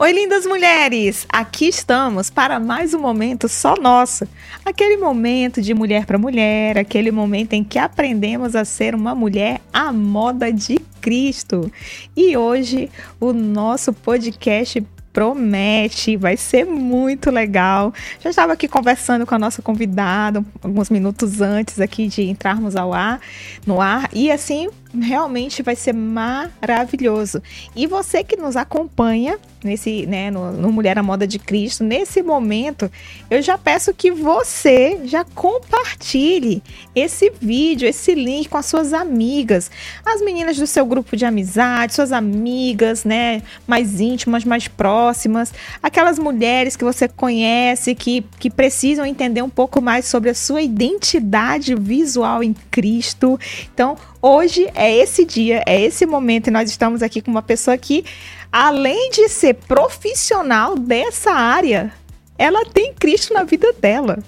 Oi, lindas mulheres! Aqui estamos para mais um momento só nosso. Aquele momento de mulher para mulher, aquele momento em que aprendemos a ser uma mulher à moda de Cristo. E hoje o nosso podcast promete, vai ser muito legal. Já estava aqui conversando com a nossa convidada alguns minutos antes aqui de entrarmos ao ar, no ar, e assim realmente vai ser maravilhoso. E você que nos acompanha nesse, né, no, no, Mulher à Moda de Cristo, nesse momento, eu já peço que você já compartilhe esse vídeo, esse link com as suas amigas, as meninas do seu grupo de amizade, suas amigas, né, mais íntimas, mais próximas, aquelas mulheres que você conhece que, que precisam entender um pouco mais sobre a sua identidade visual em Cristo. Então, Hoje é esse dia, é esse momento e nós estamos aqui com uma pessoa que, além de ser profissional dessa área, ela tem Cristo na vida dela.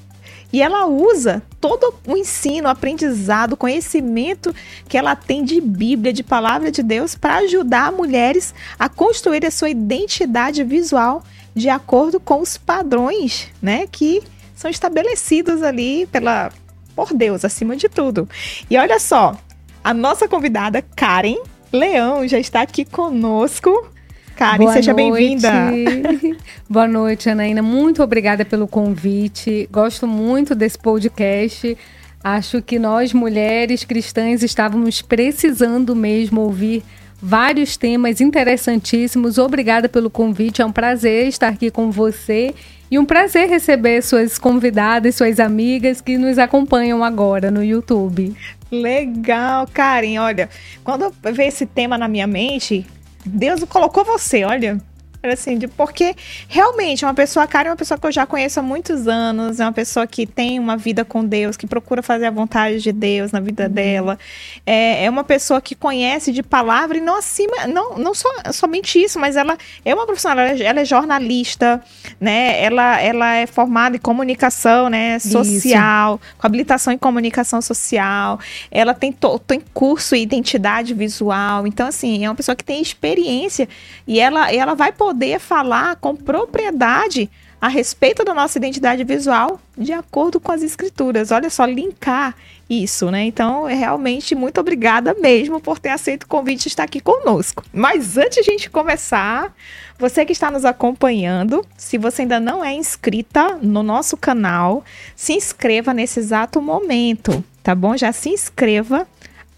E ela usa todo o ensino, o aprendizado, o conhecimento que ela tem de Bíblia, de palavra de Deus, para ajudar mulheres a construir a sua identidade visual de acordo com os padrões, né, que são estabelecidos ali pela por Deus acima de tudo. E olha só, a nossa convidada, Karen Leão, já está aqui conosco. Karen, Boa seja bem-vinda. Boa noite, Anaína. Muito obrigada pelo convite. Gosto muito desse podcast. Acho que nós, mulheres cristãs, estávamos precisando mesmo ouvir vários temas interessantíssimos. Obrigada pelo convite. É um prazer estar aqui com você e um prazer receber suas convidadas, suas amigas que nos acompanham agora no YouTube. Legal, Karen. Olha, quando veio esse tema na minha mente, Deus colocou você, olha. Assim, de, porque realmente uma pessoa, cara, é uma pessoa que eu já conheço há muitos anos, é uma pessoa que tem uma vida com Deus, que procura fazer a vontade de Deus na vida uhum. dela. É, é uma pessoa que conhece de palavra e não acima, não, não só, somente isso, mas ela é uma profissional, ela, é, ela é jornalista, né? Ela, ela é formada em comunicação, né? Social, isso. com habilitação em comunicação social. Ela tem, to, tem curso em identidade visual. Então, assim, é uma pessoa que tem experiência e ela, ela vai poder poder falar com propriedade a respeito da nossa identidade visual de acordo com as escrituras. Olha só, linkar isso, né? Então, é realmente muito obrigada mesmo por ter aceito o convite de estar aqui conosco. Mas antes de a gente começar, você que está nos acompanhando, se você ainda não é inscrita no nosso canal, se inscreva nesse exato momento, tá bom? Já se inscreva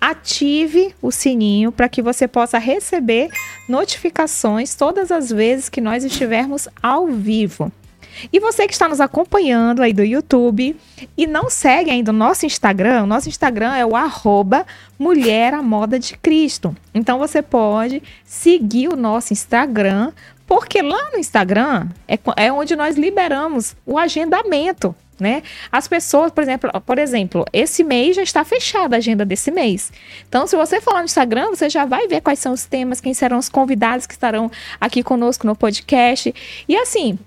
ative o sininho para que você possa receber notificações todas as vezes que nós estivermos ao vivo. E você que está nos acompanhando aí do YouTube e não segue ainda o nosso Instagram, o nosso Instagram é o arroba Mulher à Moda de Cristo. Então você pode seguir o nosso Instagram, porque lá no Instagram é, é onde nós liberamos o agendamento né? As pessoas, por exemplo, por exemplo, esse mês já está fechada a agenda desse mês. Então, se você for no Instagram, você já vai ver quais são os temas, quem serão os convidados que estarão aqui conosco no podcast. E assim,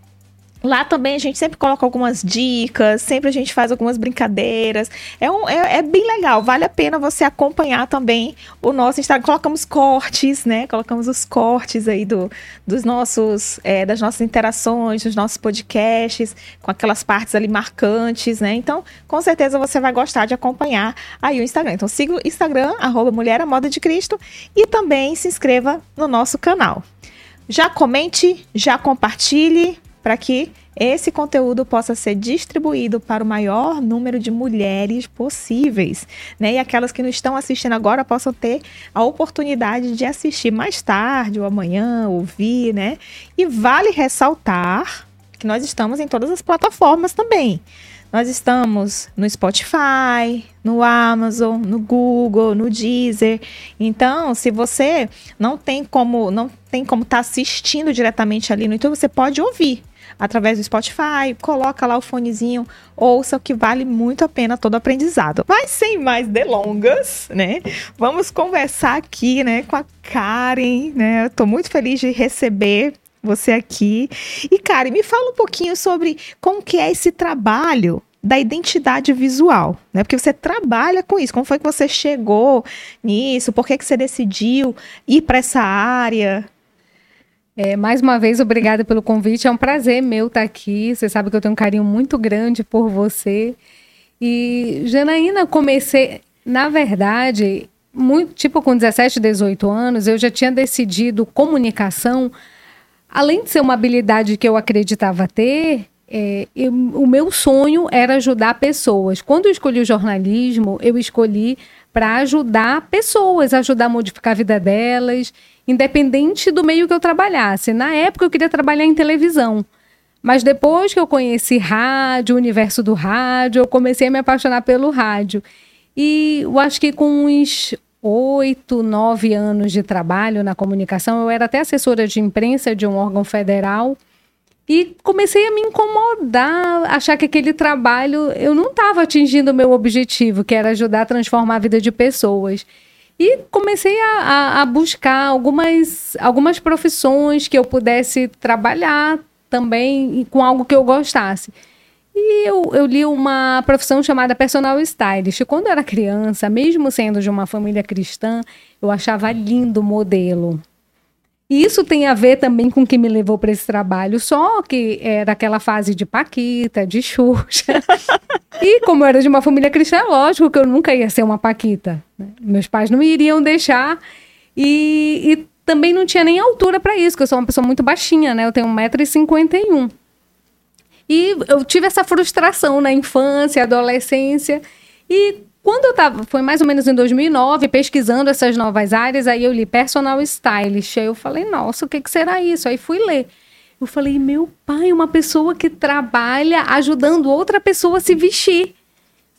Lá também a gente sempre coloca algumas dicas, sempre a gente faz algumas brincadeiras. É, um, é, é, bem legal, vale a pena você acompanhar também o nosso Instagram. Colocamos cortes, né? Colocamos os cortes aí do, dos nossos, é, das nossas interações, dos nossos podcasts, com aquelas partes ali marcantes, né? Então, com certeza você vai gostar de acompanhar aí o Instagram. Então, siga o Instagram, arroba Mulher Moda de Cristo, e também se inscreva no nosso canal. Já comente, já compartilhe para que esse conteúdo possa ser distribuído para o maior número de mulheres possíveis, né? E aquelas que não estão assistindo agora possam ter a oportunidade de assistir mais tarde ou amanhã, ouvir, né? E vale ressaltar que nós estamos em todas as plataformas também. Nós estamos no Spotify, no Amazon, no Google, no Deezer. Então, se você não tem como não tem como estar tá assistindo diretamente ali no YouTube, você pode ouvir através do Spotify, coloca lá o fonezinho, ouça o que vale muito a pena todo aprendizado. Mas sem mais delongas, né? Vamos conversar aqui, né, com a Karen, né? Eu tô muito feliz de receber você aqui. E Karen, me fala um pouquinho sobre como que é esse trabalho da identidade visual, né? Porque você trabalha com isso. Como foi que você chegou nisso? Por que, que você decidiu ir para essa área? É, mais uma vez, obrigada pelo convite. É um prazer meu estar aqui. Você sabe que eu tenho um carinho muito grande por você. E, Janaína, comecei. Na verdade, muito, tipo com 17, 18 anos, eu já tinha decidido comunicação. Além de ser uma habilidade que eu acreditava ter, é, eu, o meu sonho era ajudar pessoas. Quando eu escolhi o jornalismo, eu escolhi para ajudar pessoas, ajudar a modificar a vida delas, independente do meio que eu trabalhasse. Na época, eu queria trabalhar em televisão. Mas depois que eu conheci rádio, o universo do rádio, eu comecei a me apaixonar pelo rádio. E eu acho que com uns oito, nove anos de trabalho na comunicação, eu era até assessora de imprensa de um órgão federal. E comecei a me incomodar, achar que aquele trabalho eu não estava atingindo o meu objetivo, que era ajudar a transformar a vida de pessoas. E comecei a, a, buscar algumas, algumas profissões que eu pudesse trabalhar também com algo que eu gostasse. E eu, eu li uma profissão chamada personal stylist. Quando eu era criança, mesmo sendo de uma família cristã, eu achava lindo o modelo. E isso tem a ver também com o que me levou para esse trabalho, só que era aquela fase de Paquita, de Xuxa. e como eu era de uma família cristã, lógico que eu nunca ia ser uma Paquita. Né? Meus pais não iriam deixar. E, e também não tinha nem altura para isso, porque eu sou uma pessoa muito baixinha, né? Eu tenho 1,51m. E eu tive essa frustração na infância, adolescência. E quando eu estava, foi mais ou menos em 2009, pesquisando essas novas áreas, aí eu li personal stylist. Aí eu falei, nossa, o que, que será isso? Aí fui ler. Eu falei, meu pai, uma pessoa que trabalha ajudando outra pessoa a se vestir.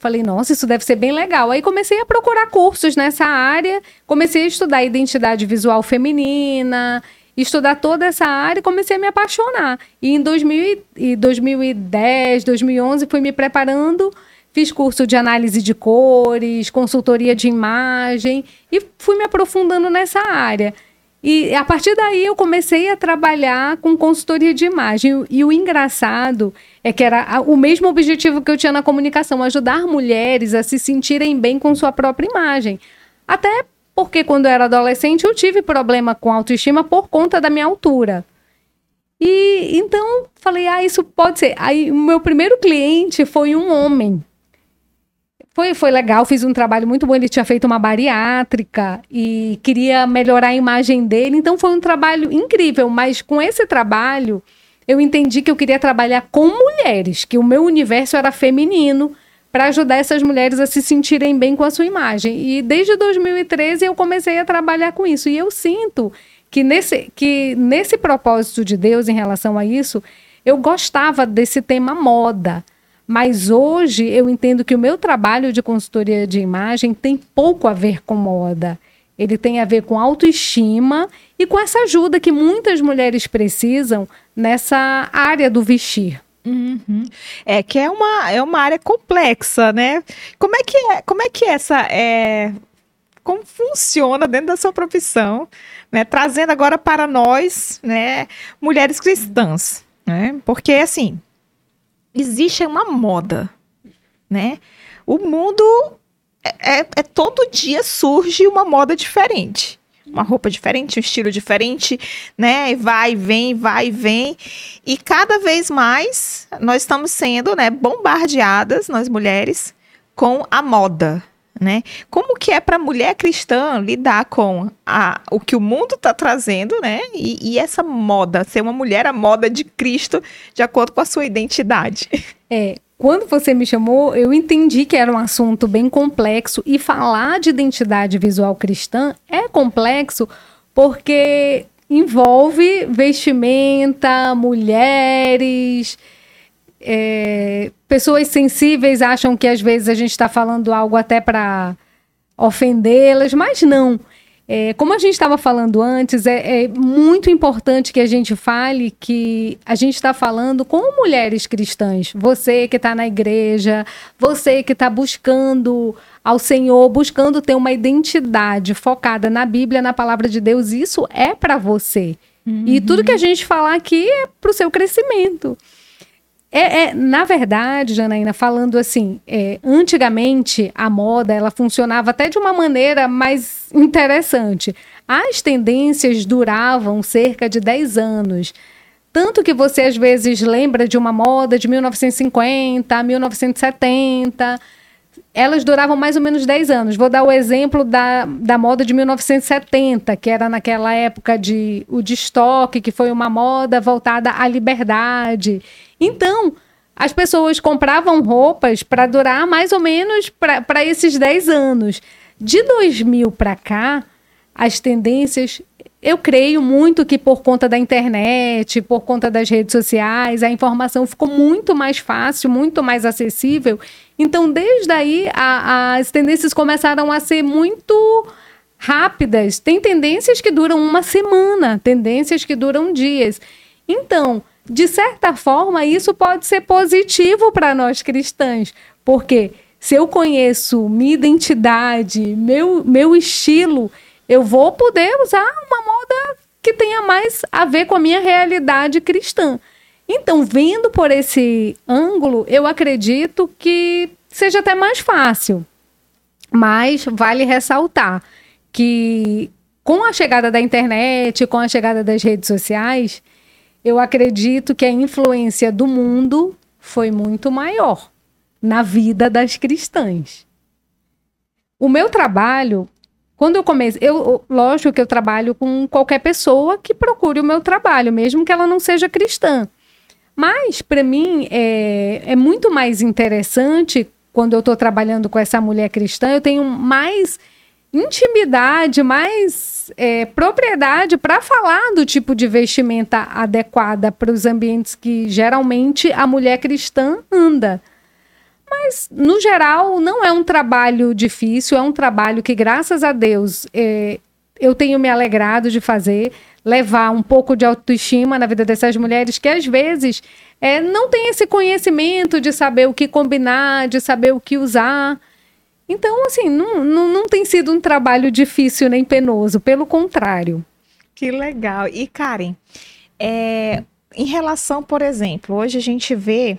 Falei, nossa, isso deve ser bem legal. Aí comecei a procurar cursos nessa área, comecei a estudar identidade visual feminina, estudar toda essa área e comecei a me apaixonar. E em 2000, 2010, 2011, fui me preparando Fiz curso de análise de cores, consultoria de imagem e fui me aprofundando nessa área. E a partir daí eu comecei a trabalhar com consultoria de imagem. E o engraçado é que era o mesmo objetivo que eu tinha na comunicação, ajudar mulheres a se sentirem bem com sua própria imagem. Até porque quando eu era adolescente eu tive problema com autoestima por conta da minha altura. E então falei, ah, isso pode ser. Aí o meu primeiro cliente foi um homem foi, foi legal, fiz um trabalho muito bom. Ele tinha feito uma bariátrica e queria melhorar a imagem dele. Então foi um trabalho incrível. Mas com esse trabalho, eu entendi que eu queria trabalhar com mulheres, que o meu universo era feminino, para ajudar essas mulheres a se sentirem bem com a sua imagem. E desde 2013 eu comecei a trabalhar com isso. E eu sinto que nesse, que nesse propósito de Deus em relação a isso, eu gostava desse tema moda. Mas hoje eu entendo que o meu trabalho de consultoria de imagem tem pouco a ver com moda. Ele tem a ver com autoestima e com essa ajuda que muitas mulheres precisam nessa área do vestir. Uhum. É que é uma, é uma área complexa, né? Como é que é, como é que essa é como funciona dentro da sua profissão, né? Trazendo agora para nós, né, mulheres cristãs, né? Porque assim, existe uma moda, né? O mundo é, é, é, todo dia surge uma moda diferente. Uma roupa diferente, um estilo diferente, né? Vai, vem, vai, vem. E cada vez mais nós estamos sendo né, bombardeadas, nós mulheres, com a moda, né? Como que é para a mulher cristã lidar com a, o que o mundo está trazendo, né? E, e, essa moda, ser uma mulher a moda de Cristo de acordo com a sua identidade. É, quando você me chamou, eu entendi que era um assunto bem complexo e falar de identidade visual cristã é complexo porque envolve vestimenta, mulheres, é, pessoas sensíveis acham que às vezes a gente está falando algo até para ofendê-las, mas não. É, como a gente estava falando antes, é, é, muito importante que a gente fale que a gente está falando com mulheres cristãs. Você que está na igreja, você que está buscando ao Senhor, buscando ter uma identidade focada na Bíblia, na palavra de Deus, isso é para você. Uhum. E tudo que a gente falar aqui é para o seu crescimento. É, é, na verdade, Janaína, falando assim, é, antigamente a moda ela funcionava até de uma maneira mais interessante. as tendências duravam cerca de 10 anos. Tanto que você às vezes lembra de uma moda de 1950, 1970 elas duravam mais ou menos 10 anos. Vou dar o exemplo da, da moda de 1970, que era naquela época de o de estoque, que foi uma moda voltada à liberdade. Então, as pessoas compravam roupas para durar mais ou menos para esses 10 anos. De 2000 para cá, as tendências eu creio muito que por conta da internet, por conta das redes sociais, a informação ficou muito mais fácil, muito mais acessível. Então, desde aí, a, as tendências começaram a ser muito rápidas. Tem tendências que duram uma semana, tendências que duram dias. Então, de certa forma, isso pode ser positivo para nós cristãs, porque se eu conheço minha identidade, meu, meu estilo, eu vou poder usar uma moda que tenha mais a ver com a minha realidade cristã. Então, vendo por esse ângulo, eu acredito que seja até mais fácil. Mas vale ressaltar que com a chegada da internet, com a chegada das redes sociais, eu acredito que a influência do mundo foi muito maior na vida das cristãs. O meu trabalho quando eu comecei, eu, lógico que eu trabalho com qualquer pessoa que procure o meu trabalho, mesmo que ela não seja cristã. Mas, para mim, é, é muito mais interessante quando eu estou trabalhando com essa mulher cristã, eu tenho mais intimidade, mais é, propriedade para falar do tipo de vestimenta adequada para os ambientes que geralmente a mulher cristã anda. Mas, no geral, não é um trabalho difícil, é um trabalho que, graças a Deus, é, eu tenho me alegrado de fazer, levar um pouco de autoestima na vida dessas mulheres que, às vezes, é, não têm esse conhecimento de saber o que combinar, de saber o que usar. Então, assim, não, não, não tem sido um trabalho difícil nem penoso, pelo contrário. Que legal. E, Karen, é, em relação, por exemplo, hoje a gente vê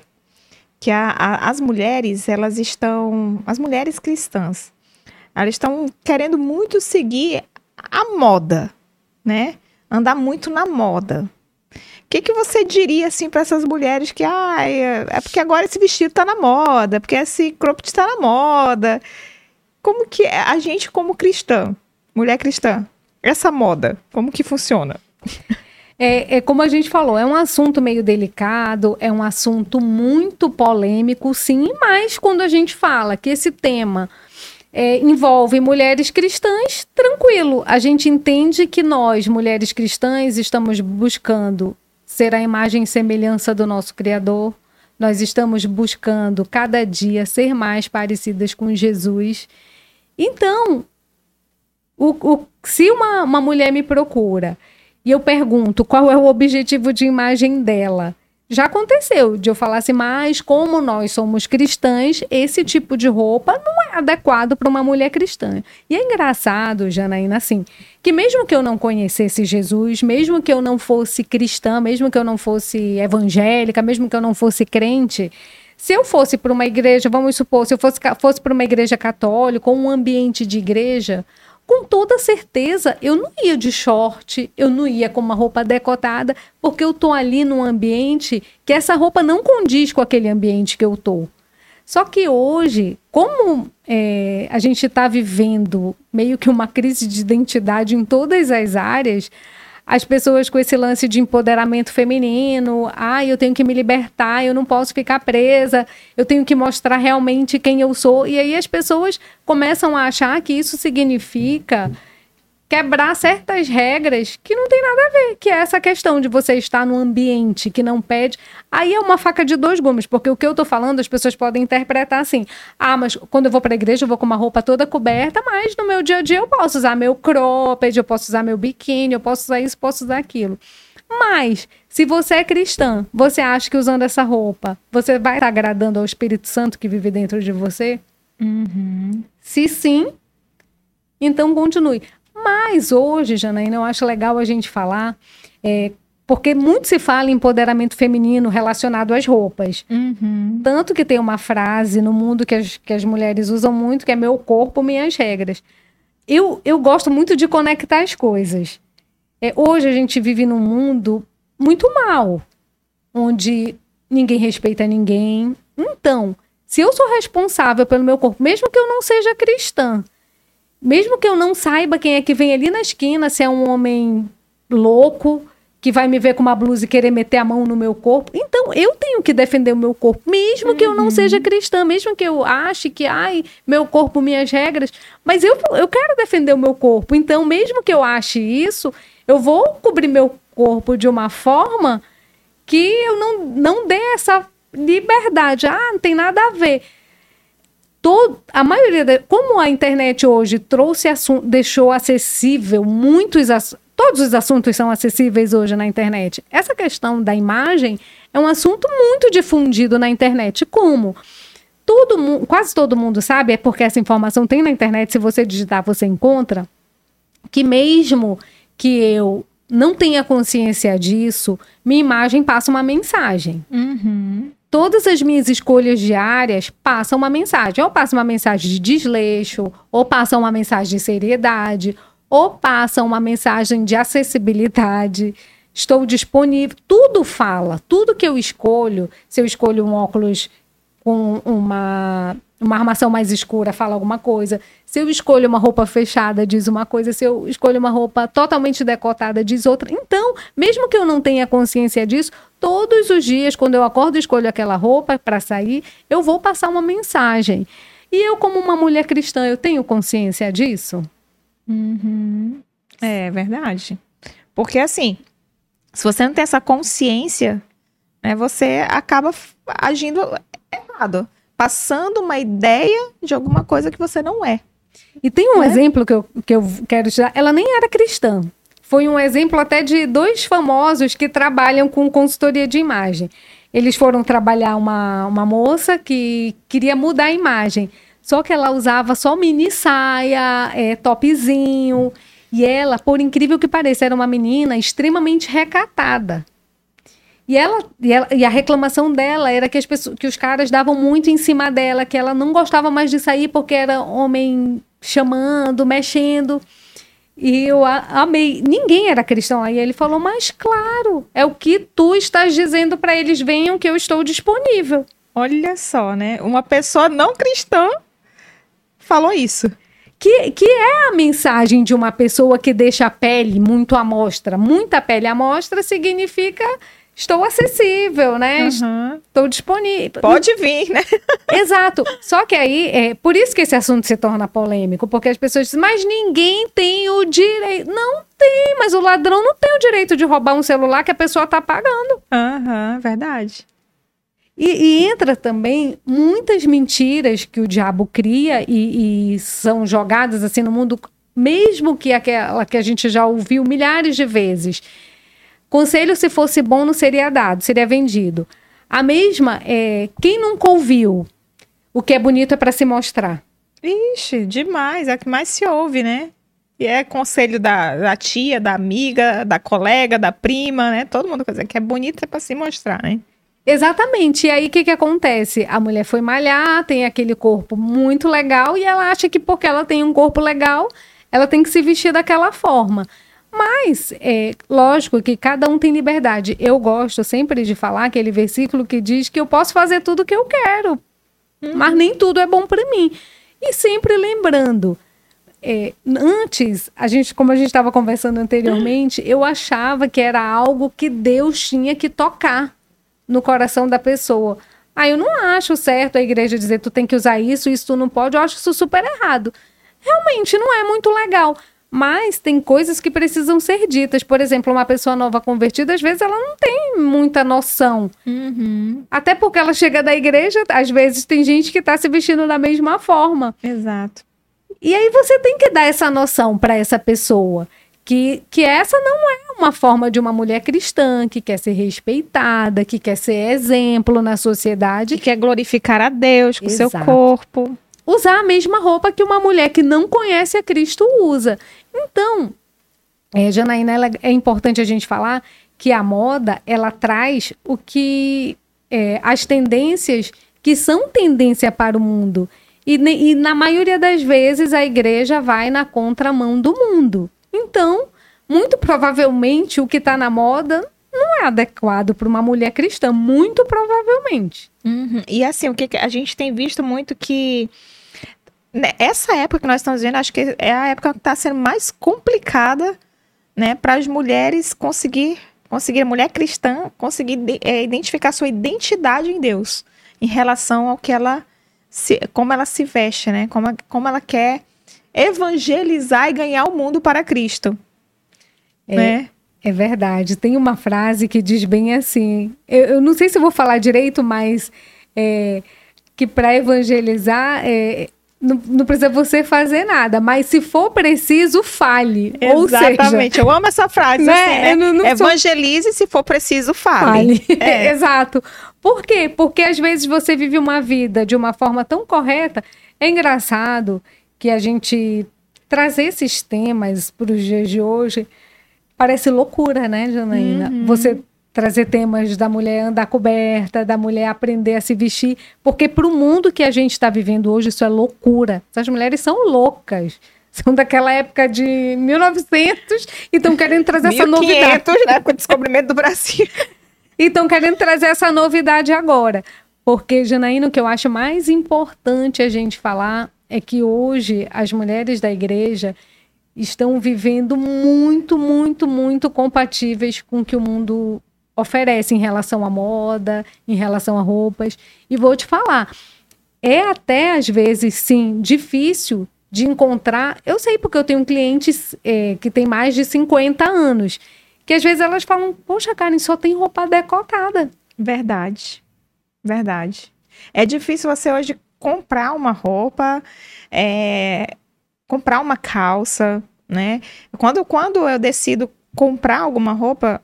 que a, a, as mulheres, elas estão, as mulheres cristãs, elas estão querendo muito seguir a moda, né? Andar muito na moda. Que, que você diria assim para essas mulheres que ah, é, é porque agora esse vestido está na moda, porque esse cropped está na moda? Como que é a gente como cristã, mulher cristã, essa moda, como que funciona? É, é, como a gente falou, é um assunto meio delicado, é um assunto muito polêmico, sim, mas quando a gente fala que esse tema é, envolve mulheres cristãs, tranquilo. A gente entende que nós, mulheres cristãs, estamos buscando ser a imagem e semelhança do nosso Criador. Nós estamos buscando cada dia ser mais parecidas com Jesus. Então, o, o, se uma, uma mulher me procura e eu pergunto qual é o objetivo de imagem dela. Já aconteceu de eu falar assim, mas como nós somos cristãs, esse tipo de roupa não é adequado para uma mulher cristã. E é engraçado, Janaína, assim, que mesmo que eu não conhecesse Jesus, mesmo que eu não fosse cristã, mesmo que eu não fosse evangélica, mesmo que eu não fosse crente, se eu fosse para uma igreja, vamos supor, se eu fosse, fosse para uma igreja católica ou um ambiente de igreja, com toda certeza eu não ia de short, eu não ia com uma roupa decotada, porque eu tô ali num ambiente que essa roupa não condiz com aquele ambiente que eu tô. Só que hoje, como é, a gente está vivendo meio que uma crise de identidade em todas as áreas, as pessoas com esse lance de empoderamento feminino, ah, eu tenho que me libertar, eu não posso ficar presa, eu tenho que mostrar realmente quem eu sou. E aí as pessoas começam a achar que isso significa quebrar certas regras que não tem nada a ver, que é essa questão de você estar num ambiente que não pede. Aí é uma faca de dois gumes, porque o que eu tô falando as pessoas podem interpretar assim: "Ah, mas quando eu vou para a igreja eu vou com uma roupa toda coberta, mas no meu dia a dia eu posso usar meu cropped, eu posso usar meu biquíni, eu posso usar isso, posso usar aquilo". Mas, se você é cristã, você acha que usando essa roupa você vai estar agradando ao Espírito Santo que vive dentro de você? Uhum. Se sim, então continue. Mas hoje, Janaína, eu acho legal a gente falar, é, porque muito se fala em empoderamento feminino relacionado às roupas. Uhum. Tanto que tem uma frase no mundo que as, que as mulheres usam muito, que é meu corpo, minhas regras. eu, eu gosto muito de conectar as coisas. É, hoje a gente vive num mundo muito mal, onde ninguém respeita ninguém. Então, se eu sou responsável pelo meu corpo, mesmo que eu não seja cristã, mesmo que eu não saiba quem é que vem ali na esquina, se é um homem louco que vai me ver com uma blusa e querer meter a mão no meu corpo, então eu tenho que defender o meu corpo, mesmo que eu não seja cristã, mesmo que eu ache que, ai, meu corpo, minhas regras, mas eu, eu quero defender o meu corpo, então mesmo que eu ache isso, eu vou cobrir meu corpo de uma forma que eu não, não dê essa liberdade. Ah, não tem nada a ver. Todo, a maioria, de, como a internet hoje trouxe assunto, deixou acessível muitos todos os assuntos são acessíveis hoje na internet. Essa questão da imagem é um assunto muito difundido na internet. Como? Todo, quase todo mundo sabe, é porque essa informação tem na internet, se você digitar, você encontra, que mesmo que eu não tenha consciência disso, minha imagem passa uma mensagem. Uhum. Todas as minhas escolhas diárias passam uma mensagem. Ou passa uma mensagem de desleixo, ou passa uma mensagem de seriedade, ou passa uma mensagem de acessibilidade. Estou disponível. Tudo fala. Tudo que eu escolho, se eu escolho um óculos com uma uma armação mais escura fala alguma coisa. Se eu escolho uma roupa fechada, diz uma coisa. Se eu escolho uma roupa totalmente decotada, diz outra. Então, mesmo que eu não tenha consciência disso, todos os dias, quando eu acordo e escolho aquela roupa para sair, eu vou passar uma mensagem. E eu, como uma mulher cristã, eu tenho consciência disso? Uhum. É verdade. Porque assim, se você não tem essa consciência, né, você acaba agindo errado passando uma ideia de alguma coisa que você não é. E tem um é? exemplo que eu, que eu quero te dar. Ela nem era cristã. Foi um exemplo até de dois famosos que trabalham com consultoria de imagem. Eles foram trabalhar uma, uma moça que queria mudar a imagem. Só que ela usava só mini saia, é, topzinho. E ela, por incrível que pareça, era uma menina extremamente recatada. E, ela, e, ela, e a reclamação dela era que, as pessoas, que os caras davam muito em cima dela, que ela não gostava mais de sair porque era homem chamando, mexendo. E eu amei. Ninguém era cristão. Aí ele falou: Mas claro, é o que tu estás dizendo para eles: venham que eu estou disponível. Olha só, né? Uma pessoa não cristã falou isso. Que, que é a mensagem de uma pessoa que deixa a pele muito à mostra. Muita pele à mostra significa estou acessível, né? Uhum. Estou disponível. Pode vir, né? Exato. Só que aí, é por isso que esse assunto se torna polêmico, porque as pessoas dizem, mas ninguém tem o direito. Não tem, mas o ladrão não tem o direito de roubar um celular que a pessoa está pagando. Aham, uhum, verdade. E, e, entra também muitas mentiras que o diabo cria e, e são jogadas assim no mundo, mesmo que aquela que a gente já ouviu milhares de vezes Conselho, se fosse bom, não seria dado, seria vendido. A mesma é quem nunca ouviu o que é bonito é para se mostrar. Ixi, demais, é o que mais se ouve, né? E é conselho da, da tia, da amiga, da colega, da prima, né? Todo mundo quer dizer que é bonito é para se mostrar, né? Exatamente. E aí o que, que acontece? A mulher foi malhar, tem aquele corpo muito legal e ela acha que porque ela tem um corpo legal, ela tem que se vestir daquela forma. Mas, é lógico que cada um tem liberdade. Eu gosto sempre de falar aquele versículo que diz que eu posso fazer tudo o que eu quero, uhum. mas nem tudo é bom para mim. E sempre lembrando, é, antes, a gente, como a gente estava conversando anteriormente, eu achava que era algo que Deus tinha que tocar no coração da pessoa. Aí ah, eu não acho certo a igreja dizer tu tem que usar isso, isso tu não pode. Eu acho isso super errado. Realmente não é muito legal. Mas tem coisas que precisam ser ditas. Por exemplo, uma pessoa nova convertida, às vezes ela não tem muita noção. Uhum. Até porque ela chega da igreja, às vezes tem gente que está se vestindo da mesma forma. Exato. E aí você tem que dar essa noção para essa pessoa. Que, que essa não é uma forma de uma mulher cristã que quer ser respeitada, que quer ser exemplo na sociedade. Que quer glorificar a Deus com o seu corpo usar a mesma roupa que uma mulher que não conhece a Cristo usa. Então, é, Janaína, ela, é importante a gente falar que a moda ela traz o que é, as tendências que são tendência para o mundo. E, e na maioria das vezes a igreja vai na contramão do mundo. Então, muito provavelmente o que está na moda não é adequado para uma mulher cristã, muito provavelmente. Uhum. E assim, o que a gente tem visto muito que essa época que nós estamos vendo, acho que é a época que está sendo mais complicada, né, para as mulheres conseguir, conseguir a mulher cristã conseguir é, identificar sua identidade em Deus, em relação ao que ela, se, como ela se veste, né, como, como ela quer evangelizar e ganhar o mundo para Cristo, é, né? É verdade. Tem uma frase que diz bem assim. Eu, eu não sei se vou falar direito, mas é, que para evangelizar é, não, não, precisa você fazer nada, mas se for preciso, fale. Exatamente, seja, eu amo essa frase. Né? Assim, né? Não, não Evangelize, sou... se for preciso, fale. fale. É. Exato. Por quê? Porque às vezes você vive uma vida de uma forma tão correta. É engraçado que a gente trazer esses temas para os dias de hoje parece loucura, né, Janaína? Uhum. Você trazer temas da mulher andar coberta, da mulher aprender a se vestir, porque para o mundo que a gente está vivendo hoje isso é loucura. Essas mulheres são loucas. São daquela época de 1900 e estão querendo trazer 1500, essa novidade. né? Com o descobrimento do Brasil. e estão querendo trazer essa novidade agora. Porque, Janaína, o que eu acho mais importante a gente falar é que hoje as mulheres da igreja estão vivendo muito, muito, muito compatíveis com o que o mundo oferece em relação à moda, em relação a roupas. E vou te falar, é até às vezes, sim, difícil de encontrar. Eu sei porque eu tenho clientes é, que têm mais de 50 anos, que às vezes elas falam: Poxa, Karen, só tem roupa decotada. Verdade. Verdade. É difícil você hoje comprar uma roupa. É, comprar uma calça, né? Quando, quando eu decido comprar alguma roupa,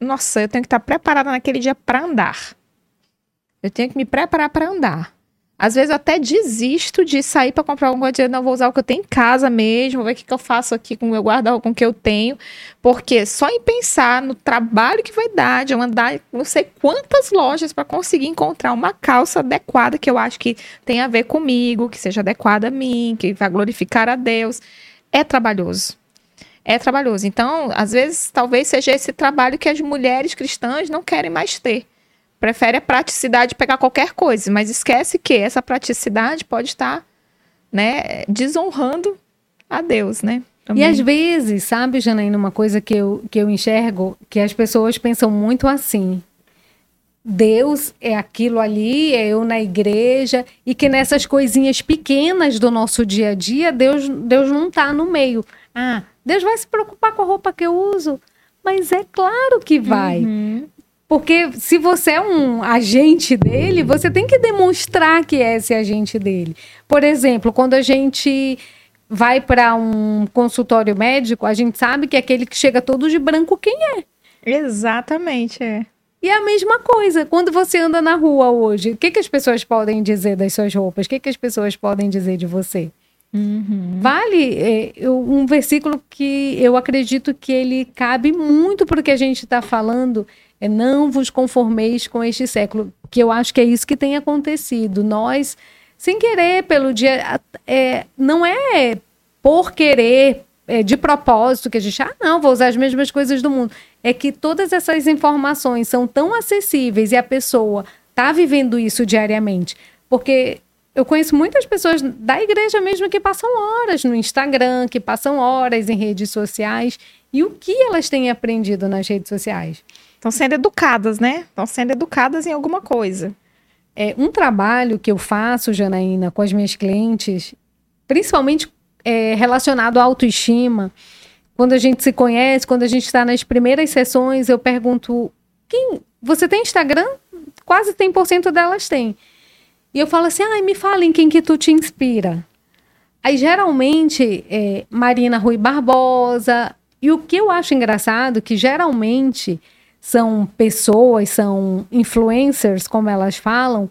nossa, eu tenho que estar preparada naquele dia para andar. Eu tenho que me preparar para andar. Às vezes eu até desisto de sair para comprar alguma coisa, não vou usar o que eu tenho em casa mesmo, vou ver o que, que eu faço aqui com o meu guarda-roupa, com o que eu tenho, porque só em pensar no trabalho que vai dar, de eu andar não sei quantas lojas para conseguir encontrar uma calça adequada que eu acho que tem a ver comigo, que seja adequada a mim, que vai glorificar a Deus, é trabalhoso. É trabalhoso. Então, às vezes, talvez seja esse trabalho que as mulheres cristãs não querem mais ter prefere a praticidade de pegar qualquer coisa, mas esquece que essa praticidade pode estar, né, desonrando a Deus, né? Também. E às vezes, sabe, Janaína, uma coisa que eu, que eu enxergo, que as pessoas pensam muito assim. Deus é aquilo ali, é eu na igreja, e que nessas coisinhas pequenas do nosso dia a dia, Deus, Deus não está no meio. Ah, Deus vai se preocupar com a roupa que eu uso. Mas é claro que vai. Uhum. Porque se você é um agente dele, você tem que demonstrar que é esse agente dele. Por exemplo, quando a gente vai para um consultório médico, a gente sabe que é aquele que chega todo de branco quem é. Exatamente, é. E é a mesma coisa, quando você anda na rua hoje, o que, que as pessoas podem dizer das suas roupas? O que, que as pessoas podem dizer de você? Uhum. Vale é, um versículo que eu acredito que ele cabe muito para o que a gente está falando, é não vos conformeis com este século, que eu acho que é isso que tem acontecido. Nós, sem querer, pelo dia, é, não é por querer, é, de propósito, que a gente, ah, não, vou usar as mesmas coisas do mundo. É que todas essas informações são tão acessíveis e a pessoa está vivendo isso diariamente. Porque eu conheço muitas pessoas da igreja mesmo que passam horas no Instagram, que passam horas em redes sociais. E o que elas têm aprendido nas redes sociais? Estão sendo educadas, né? Estão sendo educadas em alguma coisa. É um trabalho que eu faço, Janaína, com as minhas clientes, principalmente é, relacionado à autoestima. Quando a gente se conhece, quando a gente está nas primeiras sessões, eu pergunto: quem você tem Instagram? Quase 100% delas têm. E eu falo assim: ai, me fala em quem que tu te inspira. Aí, geralmente, é, Marina Rui Barbosa. E o que eu acho engraçado, que geralmente são pessoas, são influencers, como elas falam,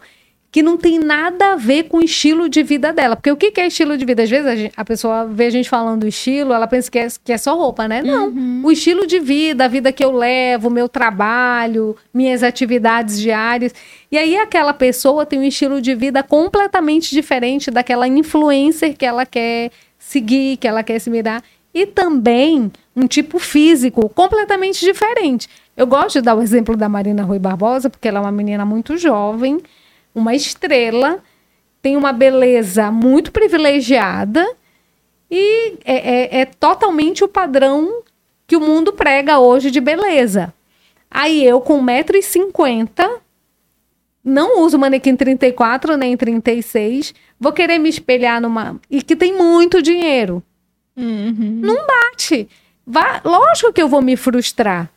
que não tem nada a ver com o estilo de vida dela. Porque o que, que é estilo de vida? Às vezes a, gente, a, pessoa vê a gente falando estilo, ela pensa que é, que é só roupa, né? Não. Uhum. O estilo de vida, a vida que eu levo, meu trabalho, minhas atividades diárias. E aí aquela pessoa tem um estilo de vida completamente diferente daquela influencer que ela quer seguir, que ela quer se mirar. E também um tipo físico completamente diferente. Eu gosto de dar o exemplo da Marina Rui Barbosa, porque ela é uma menina muito jovem, uma estrela, tem uma beleza muito privilegiada e é, é, é totalmente o padrão que o mundo prega hoje de beleza. Aí eu, com 1,50m, não uso manequim 34 nem 36, vou querer me espelhar numa. E que tem muito dinheiro. Uhum. Não bate. Vá... Lógico que eu vou me frustrar.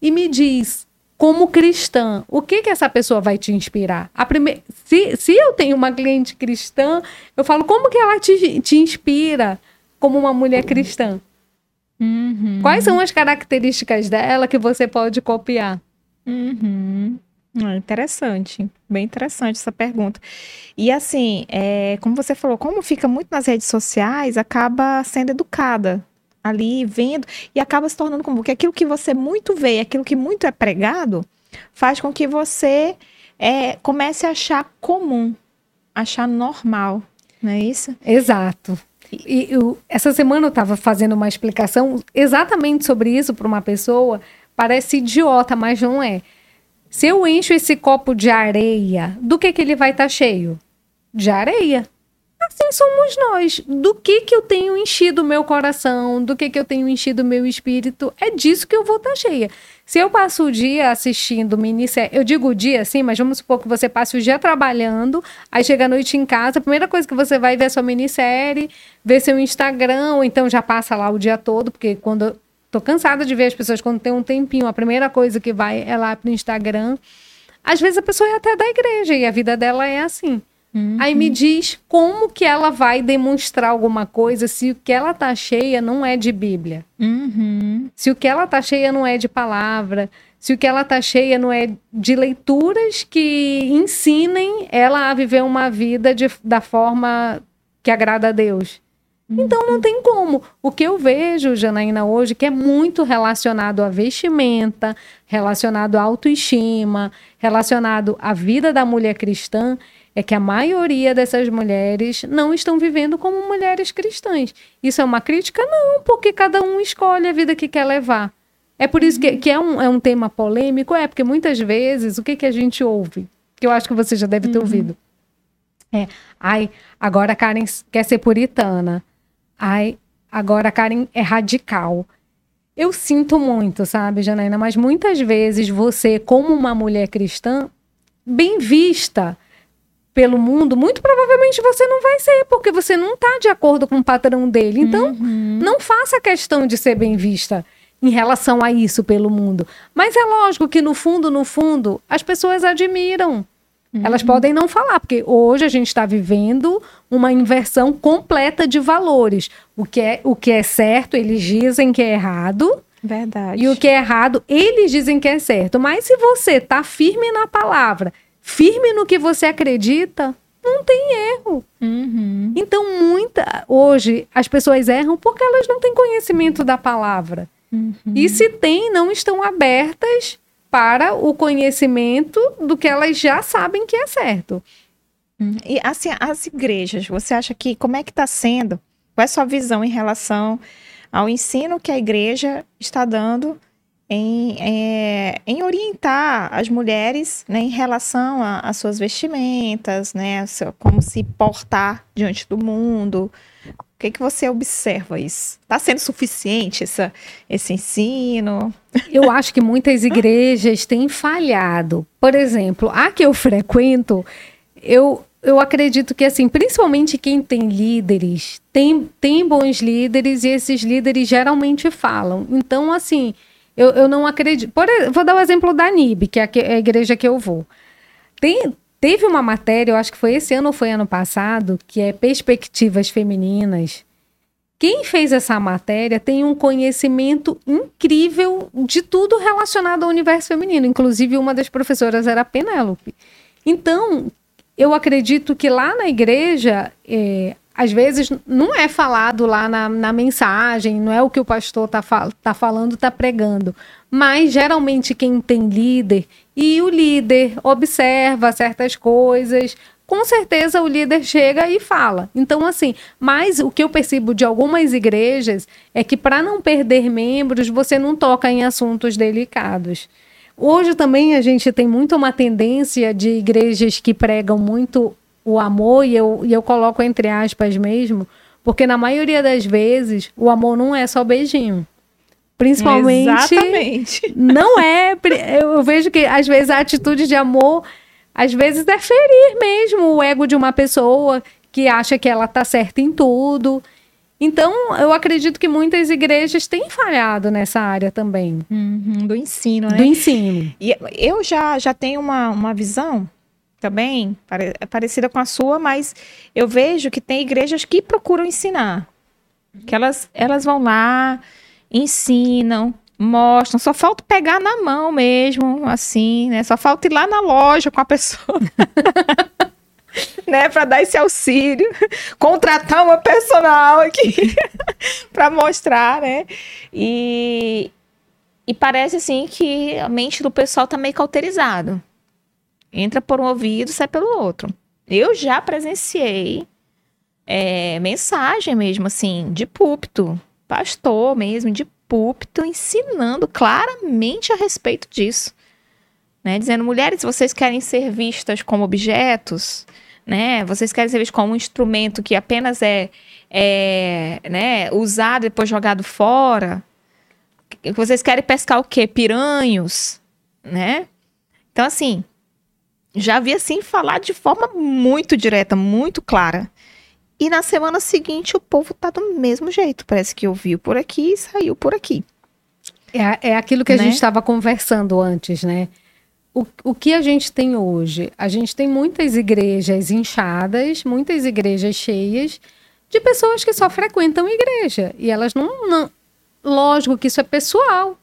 E me diz, como cristã, o que que essa pessoa vai te inspirar? A prime... se, se eu tenho uma cliente cristã, eu falo, como que ela te, te inspira como uma mulher cristã? Uhum. Quais são as características dela que você pode copiar? Uhum. Ah, interessante, bem interessante essa pergunta. E assim, é, como você falou, como fica muito nas redes sociais, acaba sendo educada ali, vendo, e acaba se tornando como que aquilo que você muito vê, aquilo que muito é pregado, faz com que você é, comece a achar comum, achar normal, não é isso? Exato. E eu, essa semana eu estava fazendo uma explicação exatamente sobre isso para uma pessoa, parece idiota, mas não é se eu encho esse copo de areia, do que, que ele vai estar tá cheio? De areia. Assim somos nós. Do que que eu tenho enchido o meu coração, do que que eu tenho enchido o meu espírito, é disso que eu vou estar cheia. Se eu passo o dia assistindo minissérie, eu digo o dia assim, mas vamos supor que você passe o dia trabalhando, aí chega a noite em casa, a primeira coisa que você vai ver é sua minissérie, ver seu Instagram, ou então já passa lá o dia todo, porque quando Tô cansada de ver as pessoas quando tem um tempinho, a primeira coisa que vai é lá pro Instagram. Às vezes a pessoa é até da igreja e a vida dela é assim. Uhum. Aí me diz como que ela vai demonstrar alguma coisa se o que ela tá cheia não é de Bíblia. Uhum. Se o que ela tá cheia não é de palavra, se o que ela tá cheia não é de leituras que ensinem ela a viver uma vida de, da forma que agrada a Deus. Então não tem como. O que eu vejo, Janaína, hoje, que é muito relacionado à vestimenta, relacionado à autoestima, relacionado à vida da mulher cristã, é que a maioria dessas mulheres não estão vivendo como mulheres cristãs. Isso é uma crítica? Não, porque cada um escolhe a vida que quer levar. É por isso que, que é, um, é um tema polêmico, é porque muitas vezes o que, que a gente ouve? Que eu acho que você já deve ter uhum. ouvido. É, ai, agora a Karen quer ser puritana. Ai, agora a Karen é radical. Eu sinto muito, sabe, Janaína, mas muitas vezes você, como uma mulher cristã, bem vista pelo mundo, muito provavelmente você não vai ser, porque você não está de acordo com o padrão dele. Então, uhum. não faça questão de ser bem vista em relação a isso pelo mundo. Mas é lógico que no fundo, no fundo, as pessoas admiram. Uhum. Elas podem não falar, porque hoje a gente está vivendo uma inversão completa de valores. O que, é, o que é certo, eles dizem que é errado. Verdade. E o que é errado, eles dizem que é certo. Mas se você está firme na palavra, firme no que você acredita, não tem erro. Uhum. Então, muita. Hoje, as pessoas erram porque elas não têm conhecimento da palavra. Uhum. E se tem, não estão abertas para o conhecimento do que elas já sabem que é certo. Hum, e assim, as igrejas, você acha que como é que está sendo? Qual é a sua visão em relação ao ensino que a igreja está dando em, é, em orientar as mulheres né, em relação às suas vestimentas, né, como se portar diante do mundo, que, que você observa isso? Está sendo suficiente essa, esse ensino? Eu acho que muitas igrejas têm falhado. Por exemplo, a que eu frequento, eu, eu acredito que, assim, principalmente quem tem líderes, tem, tem bons líderes e esses líderes geralmente falam. Então, assim, eu, eu não acredito. Por, vou dar o exemplo da NIB, que é a, é a igreja que eu vou. Tem, Teve uma matéria, eu acho que foi esse ano ou foi ano passado, que é Perspectivas Femininas. Quem fez essa matéria tem um conhecimento incrível de tudo relacionado ao universo feminino. Inclusive, uma das professoras era a Penélope. Então, eu acredito que lá na igreja, é, às vezes não é falado lá na, na, mensagem, não é o que o pastor está tá falando, está pregando. Mas geralmente quem tem líder e o líder observa certas coisas, com certeza o líder chega e fala. Então, assim, mas o que eu percebo de algumas igrejas é que para não perder membros, você não toca em assuntos delicados. Hoje também a gente tem muito uma tendência de igrejas que pregam muito o amor, e eu, e eu coloco entre aspas mesmo, porque na maioria das vezes o amor não é só beijinho. Principalmente. Exatamente. Não é. Eu vejo que às vezes a atitude de amor, às vezes é ferir mesmo o ego de uma pessoa que acha que ela tá certa em tudo. Então, eu acredito que muitas igrejas têm falhado nessa área também. Uhum, do ensino, né? Do ensino. E eu já, já tenho uma, uma visão também pare, parecida com a sua, mas eu vejo que tem igrejas que procuram ensinar. Que elas, elas vão lá, ensinam, mostram, só falta pegar na mão mesmo, assim, né? Só falta ir lá na loja com a pessoa. né, para dar esse auxílio, contratar uma personal aqui para mostrar, né? E, e parece assim que a mente do pessoal tá meio cauterizado. Entra por um ouvido, sai pelo outro. Eu já presenciei é, mensagem mesmo, assim, de púlpito, pastor mesmo, de púlpito, ensinando claramente a respeito disso. Né? Dizendo, mulheres, vocês querem ser vistas como objetos, né? Vocês querem ser vistas como um instrumento que apenas é, é né, usado e depois jogado fora? Vocês querem pescar o quê? Piranhos, né? Então, assim, já vi assim falar de forma muito direta, muito clara. E na semana seguinte o povo tá do mesmo jeito. Parece que ouviu por aqui e saiu por aqui. É, é aquilo que a né? gente estava conversando antes, né? O, o que a gente tem hoje? A gente tem muitas igrejas inchadas, muitas igrejas cheias de pessoas que só frequentam igreja. E elas não. não lógico que isso é pessoal.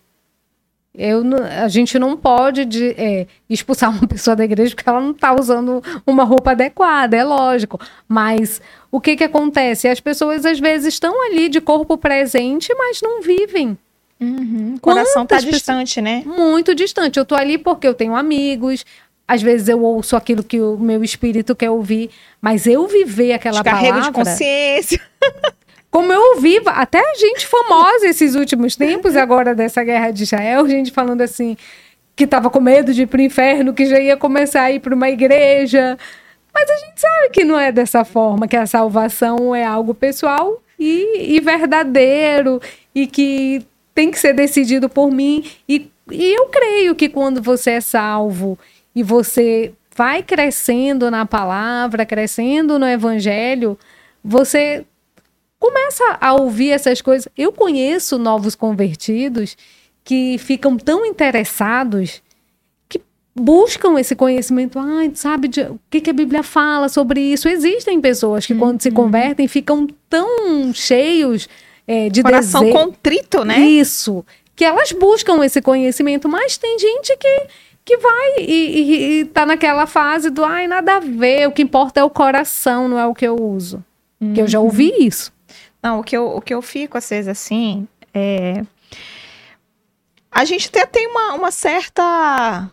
Eu, a gente não pode de, é, expulsar uma pessoa da igreja porque ela não está usando uma roupa adequada, é lógico. Mas o que, que acontece? As pessoas às vezes estão ali de corpo presente, mas não vivem. Uhum. O coração está distante, né? Muito distante. Eu estou ali porque eu tenho amigos, às vezes eu ouço aquilo que o meu espírito quer ouvir, mas eu viver aquela Descarrego palavra... de consciência. Como eu ouvi até gente famosa esses últimos tempos, agora dessa guerra de Israel, gente falando assim, que estava com medo de ir para o inferno, que já ia começar a ir para uma igreja. Mas a gente sabe que não é dessa forma, que a salvação é algo pessoal e, e verdadeiro, e que tem que ser decidido por mim. E, e eu creio que quando você é salvo e você vai crescendo na palavra, crescendo no evangelho, você começa a ouvir essas coisas. Eu conheço novos convertidos que ficam tão interessados que buscam esse conhecimento. Ah, sabe de, o que, que, a Bíblia fala sobre isso? Existem pessoas que, quando se uhum. convertem, ficam tão cheios é, de Coração desejo. contrito, né? Isso. Que elas buscam esse conhecimento, mas tem gente que que vai e, e, e tá naquela fase do ai, nada a ver, o que importa é o coração, não é o que eu uso. Uhum. Que eu já ouvi isso. Não, o que eu, o que eu fico, às vezes, assim, é. A gente até tem uma, uma certa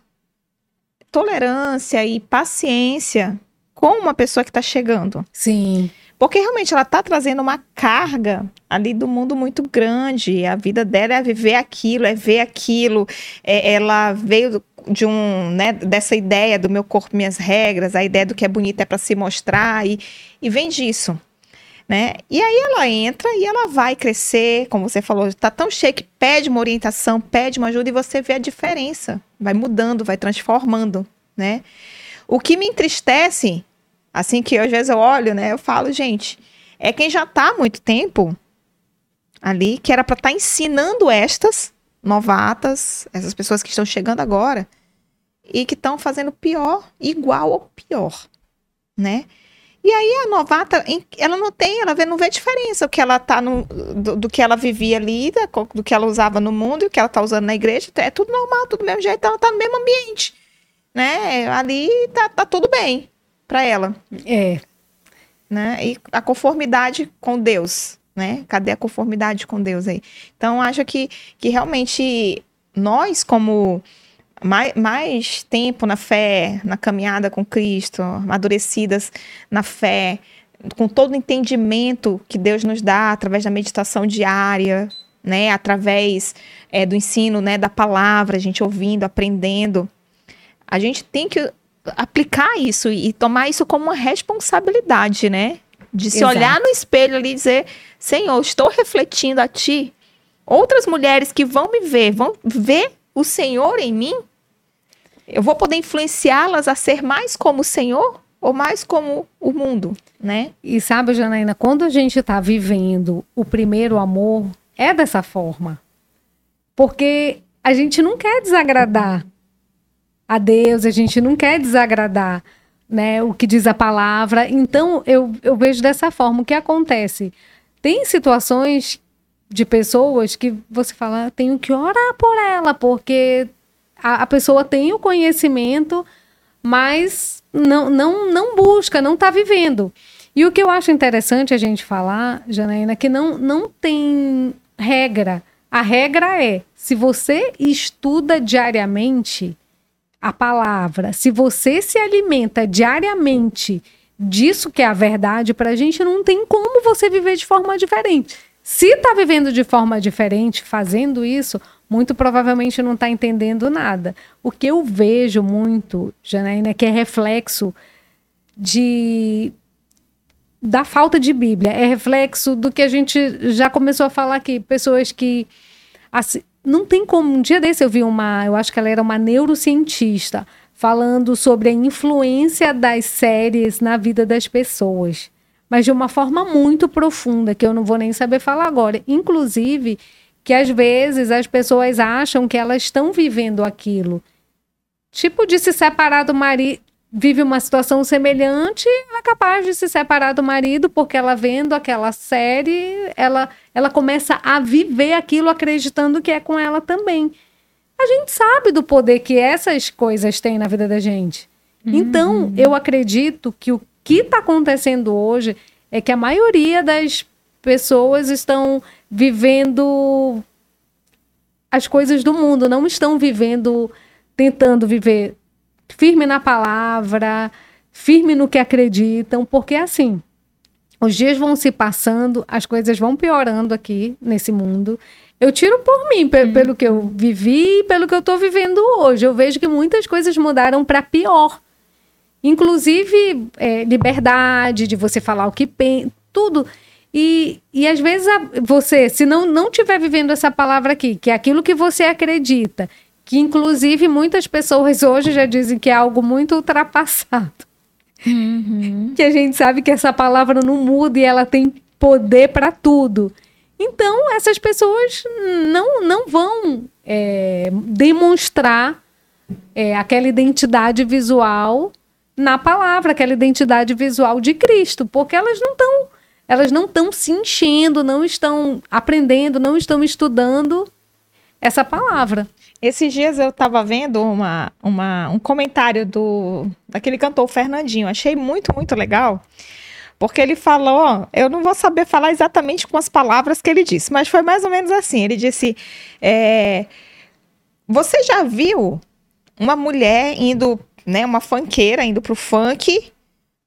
tolerância e paciência com uma pessoa que está chegando. Sim. Porque realmente ela está trazendo uma carga ali do mundo muito grande. A vida dela é viver aquilo, é ver aquilo. É, ela veio de um, né, dessa ideia do meu corpo, minhas regras, a ideia do que é bonito é para se mostrar e, e vem disso né? E aí ela entra e ela vai crescer, como você falou, tá tão cheia que pede uma orientação, pede uma ajuda e você vê a diferença, vai mudando, vai transformando, né? O que me entristece, assim que às vezes eu olho, né, eu falo, gente, é quem já tá há muito tempo ali, que era para estar tá ensinando estas novatas, essas pessoas que estão chegando agora e que estão fazendo pior, igual ou pior, né? E aí a novata, ela não tem, ela não vê diferença o que ela tá no, do, do, que ela vivia ali, do que ela usava no mundo e o que ela tá usando na igreja. É tudo normal, tudo do mesmo jeito, ela tá no mesmo ambiente. Né? Ali tá, tá tudo bem. para ela. É. Né? E a conformidade com Deus, né? Cadê a conformidade com Deus aí? Então, acho que, que realmente nós, como mais, mais tempo na fé, na caminhada com Cristo, amadurecidas na fé, com todo o entendimento que Deus nos dá através da meditação diária, né, através é, do ensino, né, da palavra, a gente ouvindo, aprendendo, a gente tem que aplicar isso e tomar isso como uma responsabilidade, né, de se Exato. olhar no espelho ali e dizer, Senhor, estou refletindo a Ti. Outras mulheres que vão me ver, vão ver o Senhor em mim. Eu vou poder influenciá-las a ser mais como o Senhor ou mais como o mundo, né? E sabe, Janaína, quando a gente está vivendo o primeiro amor, é dessa forma. Porque a gente não quer desagradar a Deus, a gente não quer desagradar né, o que diz a palavra. Então, eu, eu vejo dessa forma. O que acontece? Tem situações de pessoas que você fala, tenho que orar por ela, porque a, a pessoa tem o conhecimento, mas não, não, não busca, não está vivendo. E o que eu acho interessante a gente falar, Janaína, é que não, não tem regra. A regra é: se você estuda diariamente a palavra, se você se alimenta diariamente disso que é a verdade, para a gente não tem como você viver de forma diferente. Se está vivendo de forma diferente, fazendo isso, muito provavelmente não está entendendo nada. O que eu vejo muito, Janaína, é que é reflexo de da falta de Bíblia, é reflexo do que a gente já começou a falar aqui. Pessoas que. Assim, não tem como. Um dia desse eu vi uma. Eu acho que ela era uma neurocientista falando sobre a influência das séries na vida das pessoas. Mas de uma forma muito profunda, que eu não vou nem saber falar agora. Inclusive, que às vezes as pessoas acham que elas estão vivendo aquilo. Tipo de se separar do marido vive uma situação semelhante, ela é capaz de se separar do marido, porque ela vendo aquela série, ela, ela começa a viver aquilo acreditando que é com ela também. A gente sabe do poder que essas coisas têm na vida da gente. Uhum. Então, eu acredito que o que está acontecendo hoje é que a maioria das pessoas estão vivendo as coisas do mundo, não estão vivendo, tentando viver firme na palavra, firme no que acreditam, porque assim, os dias vão se passando, as coisas vão piorando aqui nesse mundo. Eu tiro por mim, uhum. pelo que eu vivi e pelo que eu estou vivendo hoje. Eu vejo que muitas coisas mudaram para pior. Inclusive, é, liberdade de você falar o que pensa, tudo. E, e às vezes a, você, se não não estiver vivendo essa palavra aqui, que é aquilo que você acredita, que inclusive muitas pessoas hoje já dizem que é algo muito ultrapassado. Uhum. Que a gente sabe que essa palavra não muda e ela tem poder para tudo. Então, essas pessoas não, não vão é, demonstrar é, aquela identidade visual na palavra, aquela identidade visual de Cristo, porque elas não estão elas não estão se enchendo, não estão aprendendo, não estão estudando essa palavra. Esses dias eu estava vendo uma, uma, um comentário do daquele cantor Fernandinho. Achei muito, muito legal. Porque ele falou, eu não vou saber falar exatamente com as palavras que ele disse, mas foi mais ou menos assim. Ele disse: é, Você já viu uma mulher indo, né, uma funkeira indo pro funk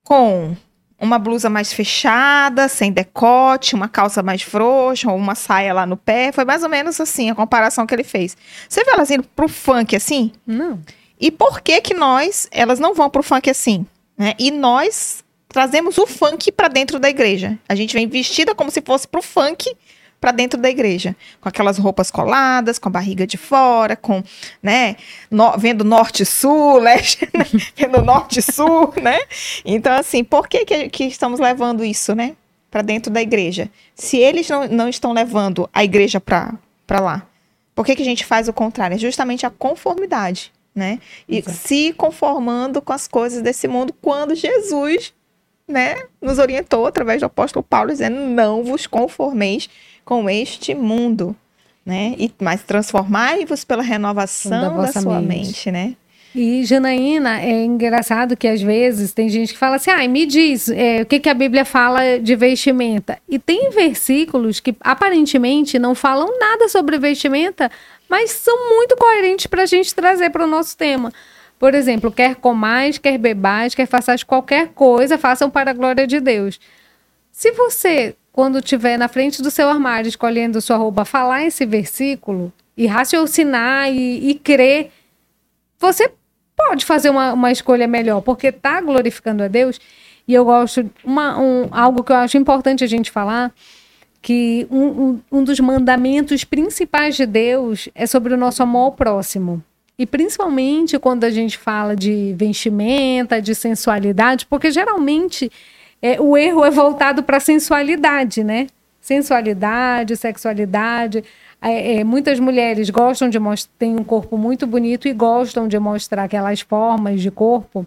com uma blusa mais fechada, sem decote, uma calça mais frouxa, ou uma saia lá no pé. Foi mais ou menos assim a comparação que ele fez. Você vê elas indo pro funk assim? Não. E por que que nós, elas não vão pro funk assim? Né? E nós trazemos o funk para dentro da igreja. A gente vem vestida como se fosse pro funk para dentro da igreja, com aquelas roupas coladas, com a barriga de fora, com, né, no, vendo norte sul, leste, né, vendo norte sul, né? Então assim, por que, que que estamos levando isso, né, para dentro da igreja? Se eles não, não estão levando a igreja para para lá, por que que a gente faz o contrário? É justamente a conformidade, né? E Exato. se conformando com as coisas desse mundo quando Jesus né, nos orientou através do apóstolo Paulo, dizendo: não vos conformeis com este mundo, né? E, mas transformai-vos pela renovação da, da sua mente. mente, né? E, Janaína, é engraçado que às vezes tem gente que fala assim: ah, me diz é, o que, que a Bíblia fala de vestimenta. E tem versículos que aparentemente não falam nada sobre vestimenta, mas são muito coerentes para a gente trazer para o nosso tema. Por exemplo, quer comais, quer bebais, quer façais qualquer coisa, façam para a glória de Deus. Se você, quando estiver na frente do seu armário escolhendo sua roupa, falar esse versículo e raciocinar e, e crer, você pode fazer uma, uma escolha melhor, porque está glorificando a Deus. E eu gosto, uma, um, algo que eu acho importante a gente falar, que um, um, um dos mandamentos principais de Deus é sobre o nosso amor ao próximo. E principalmente quando a gente fala de vestimenta, de sensualidade, porque geralmente é, o erro é voltado para a sensualidade, né? Sensualidade, sexualidade. É, é, muitas mulheres gostam de mostrar, têm um corpo muito bonito e gostam de mostrar aquelas formas de corpo.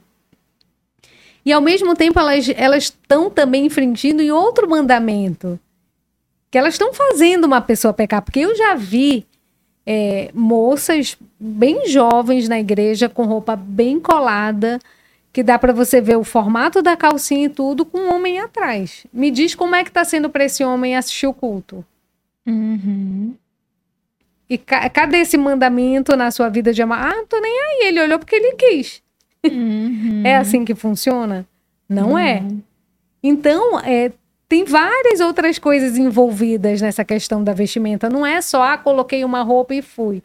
E ao mesmo tempo elas estão também infringindo em outro mandamento, que elas estão fazendo uma pessoa pecar. Porque eu já vi é, moças bem jovens na igreja com roupa bem colada, que dá para você ver o formato da calcinha e tudo com um homem atrás. Me diz como é que está sendo para esse homem assistir o culto. Uhum. E ca cadê esse mandamento na sua vida de amar? Ah, não tô nem aí. Ele olhou porque ele quis. Uhum. é assim que funciona? Não uhum. é. Então, é, tem várias outras coisas envolvidas nessa questão da vestimenta. Não é só, ah, coloquei uma roupa e fui.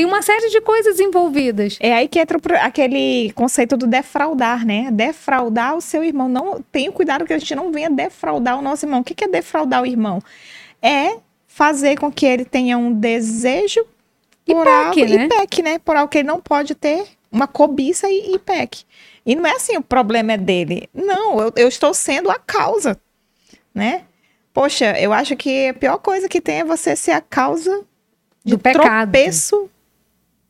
Tem uma série de coisas envolvidas. É aí que entra aquele conceito do defraudar, né? Defraudar o seu irmão. Não tenha cuidado que a gente não venha defraudar o nosso irmão. O que é defraudar o irmão? É fazer com que ele tenha um desejo e por peque, algo, né? E peque, né? Por algo que ele não pode ter, uma cobiça e, e peque. E não é assim, o problema é dele. Não, eu, eu estou sendo a causa, né? Poxa, eu acho que a pior coisa que tem é você ser a causa do pecado. tropeço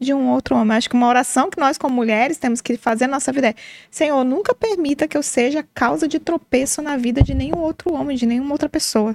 de um outro homem. Acho que uma oração que nós, como mulheres, temos que fazer na nossa vida é: Senhor, nunca permita que eu seja causa de tropeço na vida de nenhum outro homem, de nenhuma outra pessoa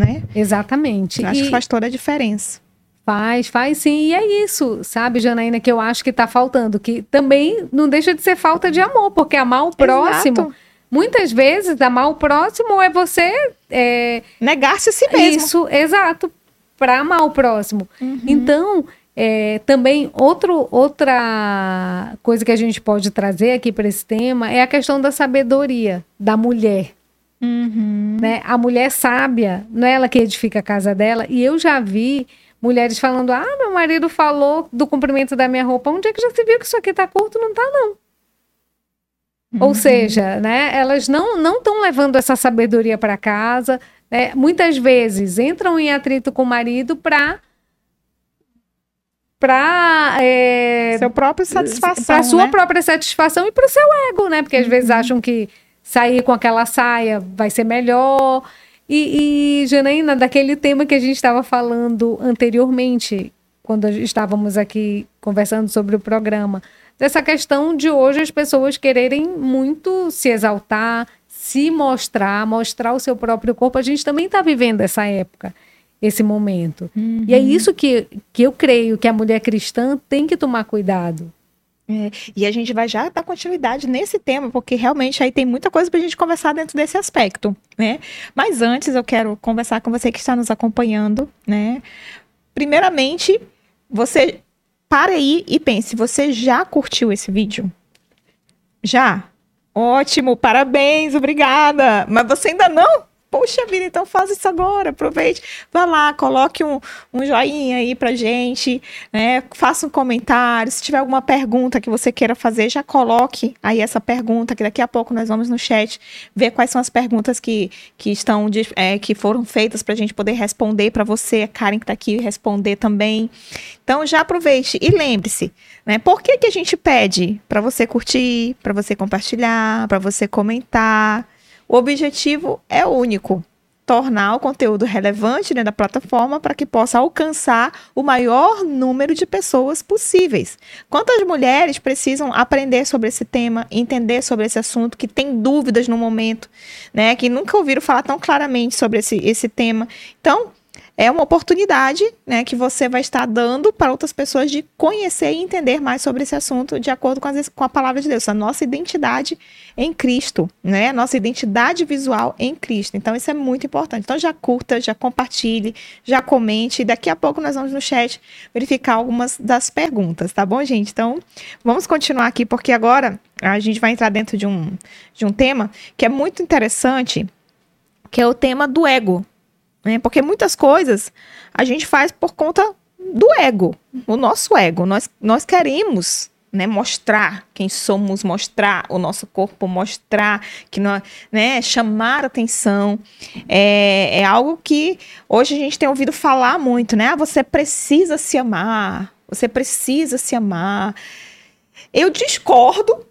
né? Exatamente. acho e... que faz toda a diferença. Faz, faz sim. E é isso, sabe, Janaína, que eu acho que está faltando. Que também não deixa de ser falta de amor, porque amar o próximo. Exato. Muitas vezes, amar o próximo é você. É... Negar-se a si mesmo. Isso, exato. Para amar o próximo. Uhum. Então, é, também outro, outra coisa que a gente pode trazer aqui para esse tema é a questão da sabedoria da mulher. Uhum. Né? A mulher sábia, não é ela que edifica a casa dela. E eu já vi mulheres falando: ah, meu marido falou do comprimento da minha roupa. Onde é que já se viu que isso aqui tá curto? Não tá, não. Uhum. Ou seja, né, elas não não estão levando essa sabedoria para casa. Né? Muitas vezes entram em atrito com o marido para para é, seu próprio satisfação, para sua né? própria satisfação e para o seu ego, né? Porque às uhum. vezes acham que sair com aquela saia vai ser melhor. E, e Janaína, daquele tema que a gente estava falando anteriormente, quando estávamos aqui conversando sobre o programa, dessa questão de hoje as pessoas quererem muito se exaltar, se mostrar, mostrar o seu próprio corpo. A gente também está vivendo essa época, esse momento. Uhum. E é isso que, que eu creio que a mulher cristã tem que tomar cuidado. É, e a gente vai já dar continuidade nesse tema, porque realmente aí tem muita coisa para a gente conversar dentro desse aspecto, né? Mas antes eu quero conversar com você que está nos acompanhando, né? Primeiramente, você para aí e pense, você já curtiu esse vídeo? Já? Ótimo, parabéns, obrigada. Mas você ainda não? Poxa vida, então faz isso agora, aproveite. Vá lá, coloque um, um joinha aí pra gente, né? Faça um comentário. Se tiver alguma pergunta que você queira fazer, já coloque aí essa pergunta, que daqui a pouco nós vamos no chat ver quais são as perguntas que, que estão de, é, que foram feitas pra gente poder responder para você, a Karen que tá aqui responder também. Então já aproveite e lembre-se, né? Por que, que a gente pede para você curtir, para você compartilhar, para você comentar? O objetivo é único: tornar o conteúdo relevante dentro da plataforma para que possa alcançar o maior número de pessoas possíveis. Quantas mulheres precisam aprender sobre esse tema, entender sobre esse assunto, que tem dúvidas no momento, né? Que nunca ouviram falar tão claramente sobre esse, esse tema. Então, é uma oportunidade, né, que você vai estar dando para outras pessoas de conhecer e entender mais sobre esse assunto de acordo com, as, com a palavra de Deus, a nossa identidade em Cristo, né, nossa identidade visual em Cristo. Então isso é muito importante. Então já curta, já compartilhe, já comente. Daqui a pouco nós vamos no chat verificar algumas das perguntas, tá bom, gente? Então vamos continuar aqui porque agora a gente vai entrar dentro de um de um tema que é muito interessante, que é o tema do ego, né? Porque muitas coisas a gente faz por conta do ego, o nosso ego. Nós, nós queremos né, mostrar quem somos, mostrar o nosso corpo, mostrar que nós, né, chamar atenção. É, é algo que hoje a gente tem ouvido falar muito, né? Ah, você precisa se amar, você precisa se amar. Eu discordo,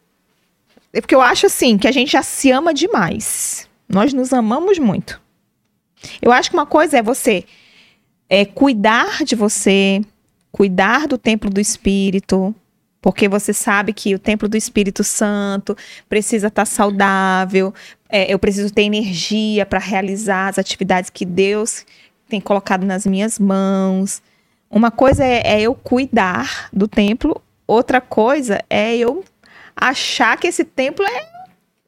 porque eu acho assim que a gente já se ama demais. Nós nos amamos muito. Eu acho que uma coisa é você é, cuidar de você, cuidar do templo do Espírito, porque você sabe que o templo do Espírito Santo precisa estar saudável, é, eu preciso ter energia para realizar as atividades que Deus tem colocado nas minhas mãos. Uma coisa é, é eu cuidar do templo, outra coisa é eu achar que esse templo é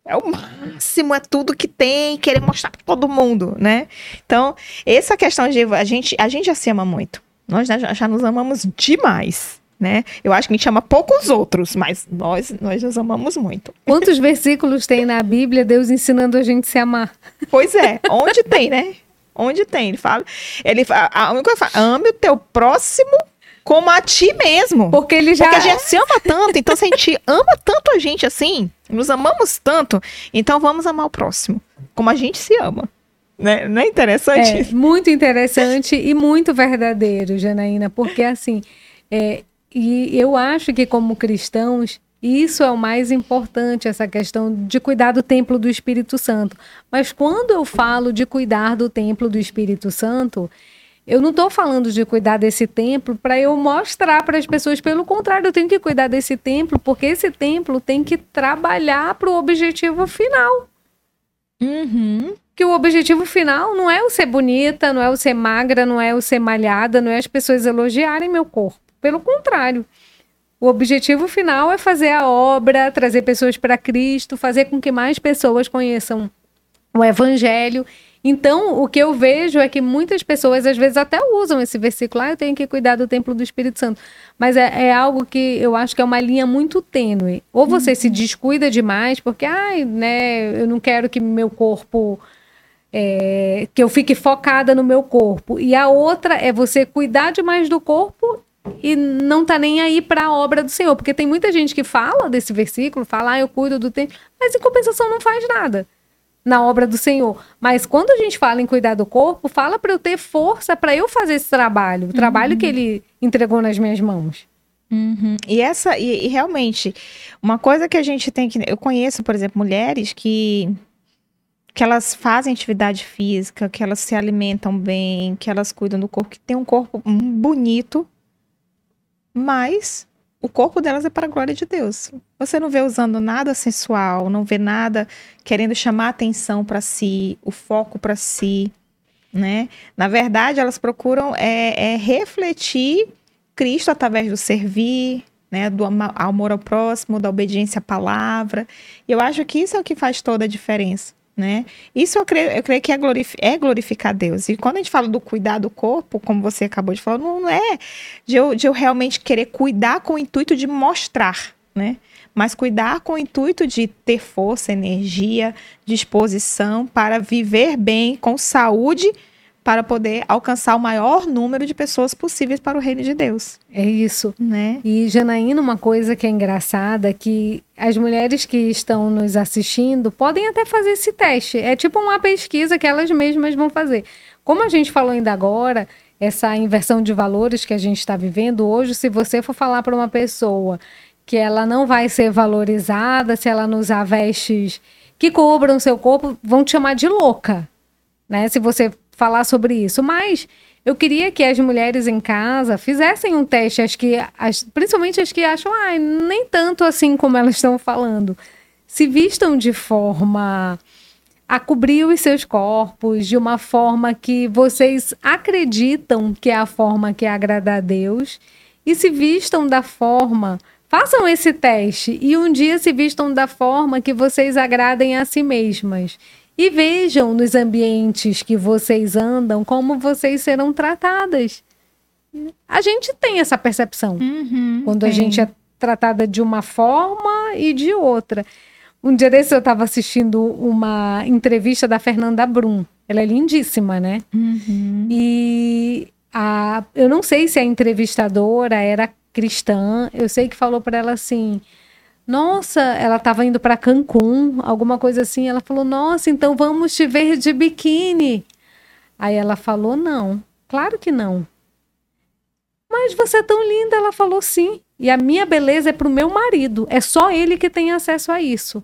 é o máximo, é tudo que tem, querer mostrar para todo mundo, né? Então, essa questão de a gente, a gente já se ama muito. Nós já, já nos amamos demais. Né? Eu acho que a gente ama poucos outros, mas nós, nós nos amamos muito. Quantos versículos tem na Bíblia Deus ensinando a gente a se amar? Pois é, onde tem, né? Onde tem? Ele fala, ele fala, a única coisa, ame o teu próximo como a ti mesmo. Porque ele já. Porque a gente se ama tanto, então se a gente ama tanto a gente assim, nos amamos tanto, então vamos amar o próximo, como a gente se ama. Né? Não é interessante? É, muito interessante e muito verdadeiro, Janaína, porque assim, é, e eu acho que como cristãos, isso é o mais importante, essa questão de cuidar do templo do Espírito Santo. Mas quando eu falo de cuidar do templo do Espírito Santo, eu não estou falando de cuidar desse templo para eu mostrar para as pessoas. Pelo contrário, eu tenho que cuidar desse templo porque esse templo tem que trabalhar para o objetivo final. Uhum. Que o objetivo final não é o ser bonita, não é o ser magra, não é o ser malhada, não é as pessoas elogiarem meu corpo. Pelo contrário. O objetivo final é fazer a obra, trazer pessoas para Cristo, fazer com que mais pessoas conheçam o Evangelho então, o que eu vejo é que muitas pessoas, às vezes, até usam esse versículo, ah, eu tenho que cuidar do templo do Espírito Santo. Mas é, é algo que eu acho que é uma linha muito tênue. Ou você uhum. se descuida demais, porque, ai, né, eu não quero que meu corpo. É, que eu fique focada no meu corpo. E a outra é você cuidar demais do corpo e não tá nem aí para a obra do Senhor, porque tem muita gente que fala desse versículo, fala, ah, eu cuido do templo, mas em compensação não faz nada na obra do Senhor. Mas quando a gente fala em cuidar do corpo, fala para eu ter força para eu fazer esse trabalho, o trabalho uhum. que ele entregou nas minhas mãos. Uhum. E essa, e, e, realmente, uma coisa que a gente tem que. Eu conheço, por exemplo, mulheres que. Que elas fazem atividade física, que elas se alimentam bem, que elas cuidam do corpo, que tem um corpo bonito, mas o corpo delas é para a glória de Deus. Você não vê usando nada sensual, não vê nada querendo chamar atenção para si, o foco para si, né? Na verdade, elas procuram é, é, refletir Cristo através do servir, né? Do amor ao próximo, da obediência à palavra. E eu acho que isso é o que faz toda a diferença né? Isso eu creio, eu creio que é, glorif é glorificar Deus. E quando a gente fala do cuidar do corpo, como você acabou de falar, não é de eu, de eu realmente querer cuidar com o intuito de mostrar, né? Mas cuidar com o intuito de ter força, energia, disposição para viver bem, com saúde para poder alcançar o maior número de pessoas possíveis para o reino de Deus. É isso. Né? E Janaína, uma coisa que é engraçada é que as mulheres que estão nos assistindo podem até fazer esse teste. É tipo uma pesquisa que elas mesmas vão fazer. Como a gente falou ainda agora, essa inversão de valores que a gente está vivendo hoje, se você for falar para uma pessoa que ela não vai ser valorizada se ela não usar vestes que cobram seu corpo, vão te chamar de louca. Né? Se você falar sobre isso, mas eu queria que as mulheres em casa fizessem um teste, as que, as, principalmente as que acham, ah, nem tanto assim como elas estão falando. Se vistam de forma a cobrir os seus corpos de uma forma que vocês acreditam que é a forma que agrada a Deus e se vistam da forma. Façam esse teste e um dia se vistam da forma que vocês agradem a si mesmas. E vejam nos ambientes que vocês andam como vocês serão tratadas. A gente tem essa percepção. Uhum, quando a gente é tratada de uma forma e de outra. Um dia desse eu estava assistindo uma entrevista da Fernanda Brum. Ela é lindíssima, né? Uhum. E a, eu não sei se a entrevistadora era cristã. Eu sei que falou para ela assim: Nossa, ela estava indo para Cancún, alguma coisa assim. Ela falou: Nossa, então vamos te ver de biquíni. Aí ela falou: Não, claro que não. Mas você é tão linda, ela falou sim. E a minha beleza é pro meu marido. É só ele que tem acesso a isso.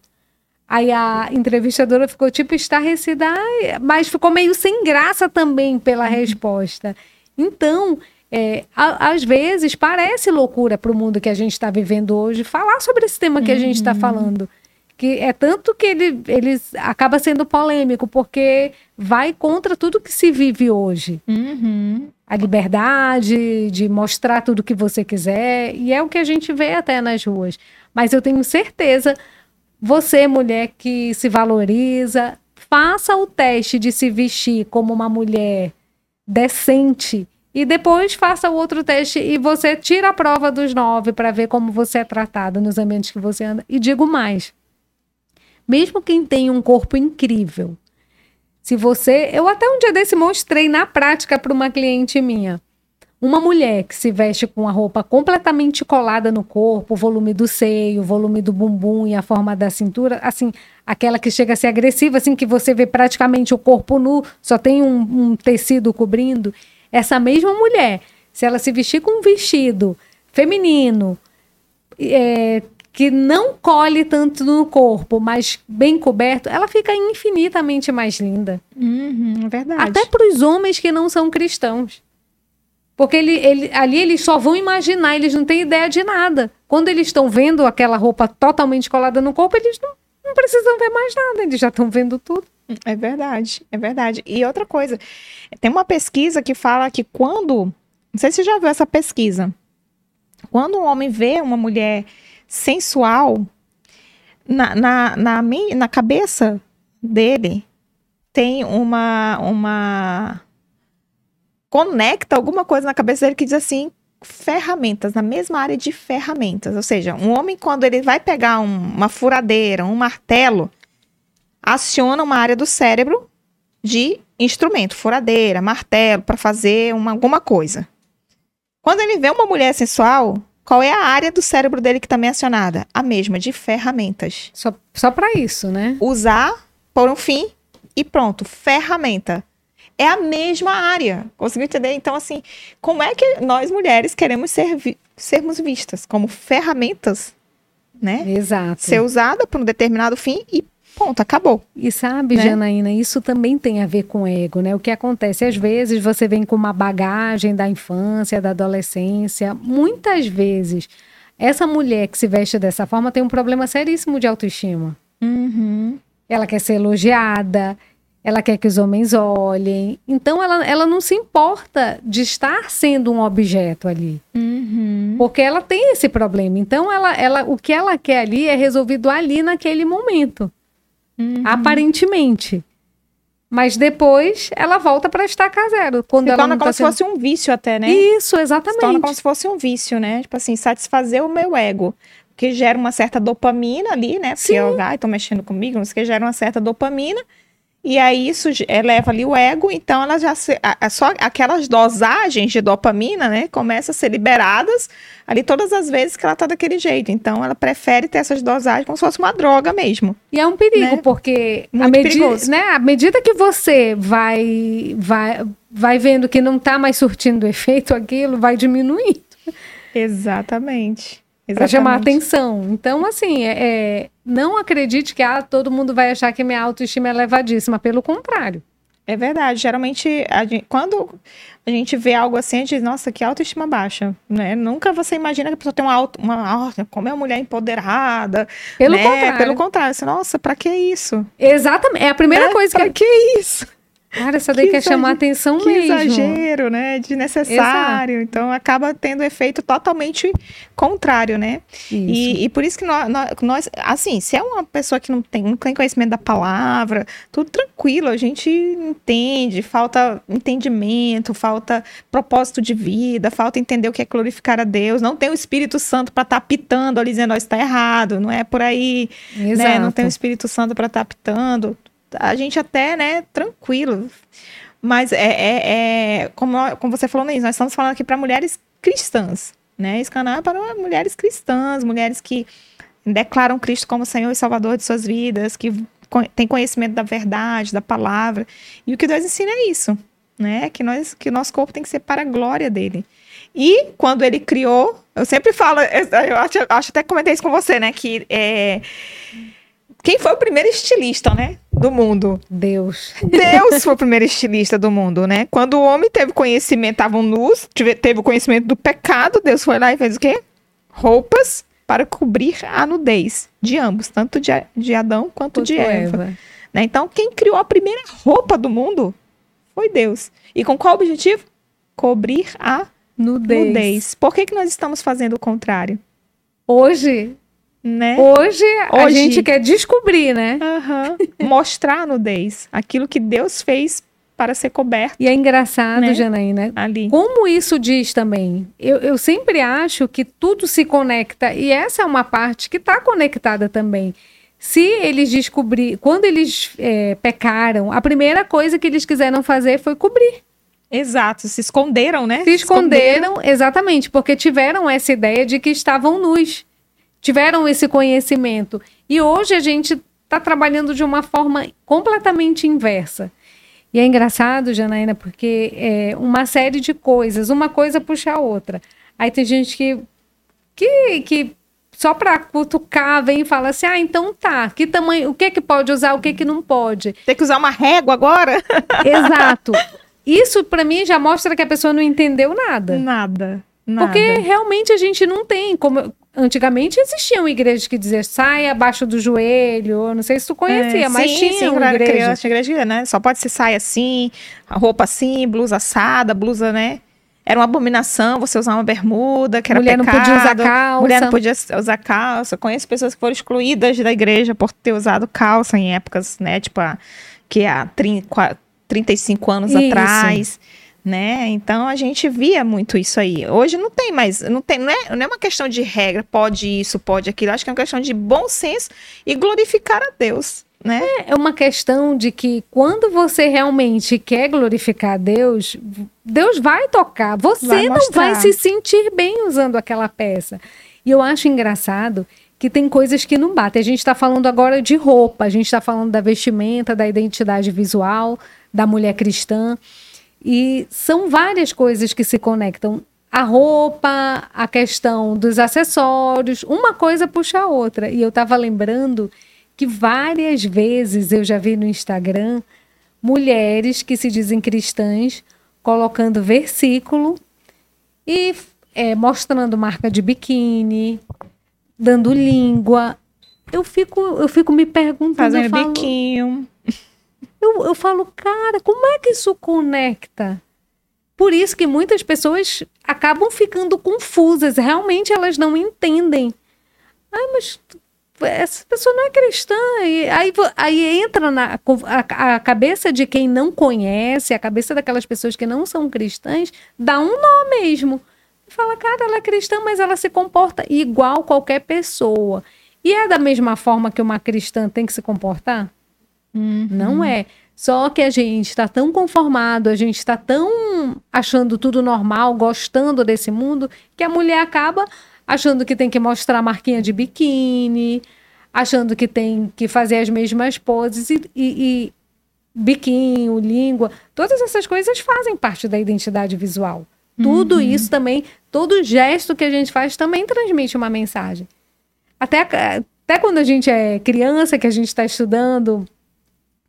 Aí a entrevistadora ficou tipo estarrecida, mas ficou meio sem graça também pela resposta. Então, é, a- às vezes parece loucura para o mundo que a gente está vivendo hoje falar sobre esse tema que a gente está falando. Que é tanto que ele, ele acaba sendo polêmico, porque vai contra tudo que se vive hoje Uhum. a liberdade de mostrar tudo que você quiser, e é o que a gente vê até nas ruas. Mas eu tenho certeza, você, mulher que se valoriza, faça o teste de se vestir como uma mulher decente e depois faça o outro teste e você tira a prova dos nove para ver como você é tratada nos ambientes que você anda. E digo mais, mesmo quem tem um corpo incrível, se você. Eu até um dia desse mostrei na prática para uma cliente minha. Uma mulher que se veste com a roupa completamente colada no corpo, o volume do seio, o volume do bumbum e a forma da cintura, assim, aquela que chega a ser agressiva, assim, que você vê praticamente o corpo nu, só tem um, um tecido cobrindo. Essa mesma mulher, se ela se vestir com um vestido feminino, é, que não colhe tanto no corpo, mas bem coberto, ela fica infinitamente mais linda. Uhum, é verdade. Até para os homens que não são cristãos. Porque ele, ele- ali eles só vão imaginar, eles não têm ideia de nada. Quando eles estão vendo aquela roupa totalmente colada no corpo, eles não, não precisam ver mais nada, eles já estão vendo tudo. É verdade, é verdade. E outra coisa, tem uma pesquisa que fala que quando. Não sei se você já viu essa pesquisa. Quando um homem vê uma mulher sensual, na, na, na, men- na cabeça dele tem uma, uma. Conecta alguma coisa na cabeça dele que diz assim: ferramentas, na mesma área de ferramentas. Ou seja, um homem, quando ele vai pegar um- uma furadeira, um martelo, aciona uma área do cérebro de instrumento, furadeira, martelo, para fazer uma, alguma coisa. Quando ele vê uma mulher sensual, qual é a área do cérebro dele que também é acionada? A mesma, de ferramentas. Só, só para isso, né? Usar, por um fim e pronto, ferramenta. É a mesma área. Conseguiu entender? Então, assim, como é que nós mulheres queremos ser vi- sermos vistas? Como ferramentas, né? Exato. Ser usada por um determinado fim e ponto, acabou. E sabe, né? Janaína, isso também tem a ver com ego, né? O que acontece, às vezes você vem com uma bagagem da infância, da adolescência. Muitas vezes, essa mulher que se veste dessa forma tem um problema seríssimo de autoestima. Uhum. Ela quer ser elogiada, ela quer que os homens olhem. Então, ela, ela não se importa de estar sendo um objeto ali. Uhum. Porque ela tem esse problema. Então, ela, ela, o que ela quer ali é resolvido ali naquele momento. Uhum. Aparentemente. Mas depois ela volta para estaca zero. Quando Se ela torna não como tá se sendo... fosse um vício até, né? Isso, Se torna exatamente. como se fosse um vício, né? Tipo assim, satisfazer o meu ego. Que gera uma certa dopamina ali, né? Porque Sim. eu, ai, tô mexendo comigo, não sei o que, gera uma certa dopamina. E aí isso eleva ali o ego, então ela já se, a- a- só aquelas dosagens de dopamina, né, começam a ser liberadas ali todas as vezes que ela tá daquele jeito. Então ela prefere ter essas dosagens como se fosse uma droga mesmo. E é um perigo, Né? porque a Muito medida, perigoso. né, à medida que você vai, vai, vai vendo que não está mais surtindo efeito aquilo, vai diminuindo Exatamente. Para chamar atenção. Então, assim, é, é, não acredite que ah, todo mundo vai achar que minha autoestima é elevadíssima. Pelo contrário. É verdade. Geralmente, a gente, quando a gente vê algo assim, a gente diz, nossa, que autoestima baixa, né? Nunca você imagina que a pessoa tem uma, auto, uma como é uma mulher empoderada. Pelo né? contrário. Pelo contrário. Você, nossa, pra que isso? Exatamente. É a primeira É, coisa pra que... que isso? Cara, essa daí Que quer chamar atenção Que mesmo. exagero, né? Desnecessário. Então, acaba tendo efeito totalmente contrário, né? Isso. E, e por isso que nós, nós, assim, se é uma pessoa que não tem, não tem conhecimento da palavra, tudo tranquilo, a gente entende, falta entendimento, falta propósito de vida, falta entender o que é glorificar a Deus, não tem o Espírito Santo para estar pitando ali dizendo, ó, está errado, não é por aí, Exato. né? Não tem o Espírito Santo para estar pitando. A gente até, né, tranquilo. Mas é, é, é- como, como você falou, Neis, nós estamos falando aqui para mulheres cristãs, né? Esse canal é para mulheres cristãs, mulheres que declaram Cristo como Senhor e Salvador de suas vidas, que têm conhecimento da verdade, da palavra. E o que Deus ensina é isso, né? Que nós, que o nosso corpo tem que ser para a glória dele. E quando ele criou, eu sempre falo, eu acho, acho até comentei isso com você, né? Que é, quem foi o primeiro estilista, né? Do mundo? Deus. Deus foi o primeiro estilista do mundo, né? Quando o homem teve conhecimento, estavam nus, teve o conhecimento do pecado, Deus foi lá e fez o quê? Roupas para cobrir a nudez de ambos, tanto de, de Adão quanto de Eva. Eva. né? Então, quem criou a primeira roupa do mundo foi Deus. E com qual objetivo? Cobrir a Nudez. nudez. Por que, que nós estamos fazendo o contrário? Hoje, Né? hoje, a Hoje. gente quer descobrir, né? Aham. Mostrar a nudez. Aquilo que Deus fez para ser coberto E é engraçado, Né? Janaína, ali. Como isso diz também? Eu, eu sempre acho que tudo se conecta, e essa é uma parte que está conectada também. Se eles descobrir, quando eles é, pecaram, a primeira coisa que eles quiseram fazer foi cobrir. Exato, se esconderam, né? Se esconderam, exatamente, porque tiveram essa ideia de que estavam nus, tiveram esse conhecimento. E hoje a gente está trabalhando de uma forma completamente inversa. E é engraçado, Janaína, porque é uma série de coisas, uma coisa puxa a outra. Aí tem gente que, que, que só para cutucar vem e fala assim: ah, então tá, que tamanho, o que que pode usar, o que que não pode. Tem que usar uma régua agora? Exato. Isso para mim já mostra que a pessoa não entendeu nada. Nada. Nada. Porque realmente a gente não tem. Como antigamente existiam igrejas que diziam saia abaixo do joelho. eu Não sei se tu conhecia, É, mas sim, tinha sim, uma igreja. criança, igreja, né? Só pode ser saia assim, a roupa assim, blusa assada, blusa, né? Era uma abominação você usar uma bermuda, que era Mulher não pecado. podia usar calça. Mulher não podia usar calça. Eu Conheço pessoas que foram excluídas da igreja por ter usado calça em épocas, né? Tipo, a- que há 30, qua- 35 anos Isso. atrás. Né? Então a gente via muito isso aí. Hoje não tem mais, não tem, não é, não é uma questão de regra, pode isso, pode aquilo. Acho que é uma questão de bom senso e glorificar a Deus, né? É uma questão de que quando você realmente quer glorificar a Deus, Deus vai tocar. Você Vai não vai se sentir bem usando aquela peça. E eu acho engraçado que tem coisas que não batem. A gente está falando agora de roupa, a gente está falando da vestimenta, da identidade visual, da mulher cristã. E são várias coisas que se conectam. A roupa, a questão dos acessórios, uma coisa puxa a outra. E eu estava lembrando que várias vezes eu já vi no Instagram mulheres que se dizem cristãs colocando versículo e é, mostrando marca de biquíni, dando língua. Eu fico, eu fico me perguntando. Fazendo falo, biquinho. Eu, eu falo, cara, como é que isso conecta? Por isso que muitas pessoas acabam ficando confusas. Realmente elas não entendem. Ai, mas essa pessoa não é cristã. E aí, aí entra na a, a cabeça de quem não conhece, a cabeça daquelas pessoas que não são cristãs, dá um nó mesmo. Fala, cara, ela é cristã, mas ela se comporta igual qualquer pessoa. E é da mesma forma que uma cristã tem que se comportar? Não é. Só que a gente está tão conformado, a gente está tão achando tudo normal, gostando desse mundo, que a mulher acaba achando que tem que mostrar marquinha de biquíni, achando que tem que fazer as mesmas poses e, e, e biquinho, língua, todas essas coisas fazem parte da identidade visual. Tudo isso também, todo gesto que a gente faz também transmite uma mensagem. Até, até quando a gente é criança, que a gente está estudando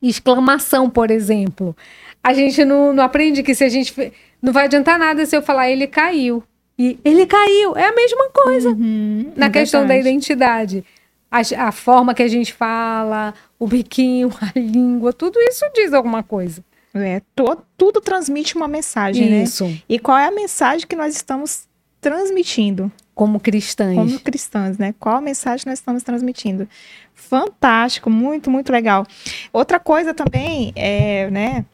exclamação, por exemplo. A gente não, não aprende que se a gente. Não vai adiantar nada se eu falar ele caiu. E ele caiu. É a mesma coisa Uhum, na é questão da verdade. identidade. A, a forma que a gente fala, o biquinho, a língua, tudo isso diz alguma coisa. É, to- tudo transmite uma mensagem, né? Isso. E qual é a mensagem que nós estamos transmitindo Como cristãs. como cristãs, né? Qual mensagem nós estamos transmitindo? Fantástico, muito, muito legal. Outra coisa também é, né?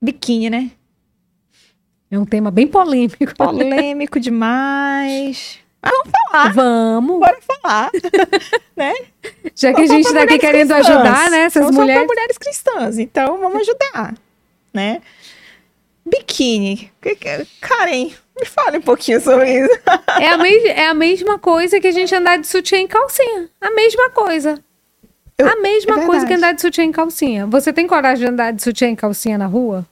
Biquíni, né? É um tema bem polêmico. Polêmico demais. Vamos. Bora falar. Já que a gente está aqui querendo cristãs. ajudar, né? Essas São só mulheres. pra mulheres cristãs, então vamos ajudar, né? Biquíni. Que- Karen, me fale um pouquinho sobre isso. É a, mes- é a mesma coisa que a gente andar de sutiã e calcinha. A mesma coisa. Eu- a mesma é coisa que andar de sutiã e calcinha. Você tem coragem de andar de sutiã e calcinha na rua?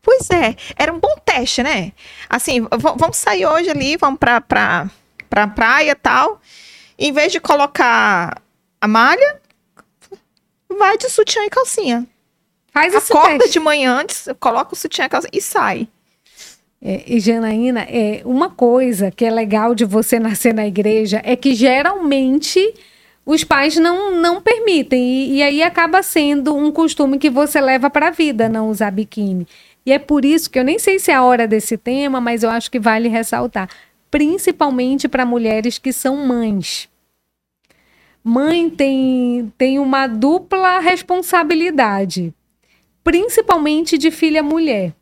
Pois é, era um bom teste, né? Assim, vamos sair hoje ali, vamos pra, pra, pra praia e tal. Em vez de colocar a malha, vai de sutiã e calcinha. Faz Acorda teste. de manhã antes, coloca o sutiã e calcinha e sai. É, e Janaína, é, uma coisa que é legal de você nascer na igreja é que geralmente os pais não, não permitem. E, e aí acaba sendo um costume que você leva para a vida não usar biquíni. E é por isso que eu nem sei se é a hora desse tema, mas eu acho que vale ressaltar. Principalmente para mulheres que são mães. Mãe tem, tem uma dupla responsabilidade, principalmente de filha mulher.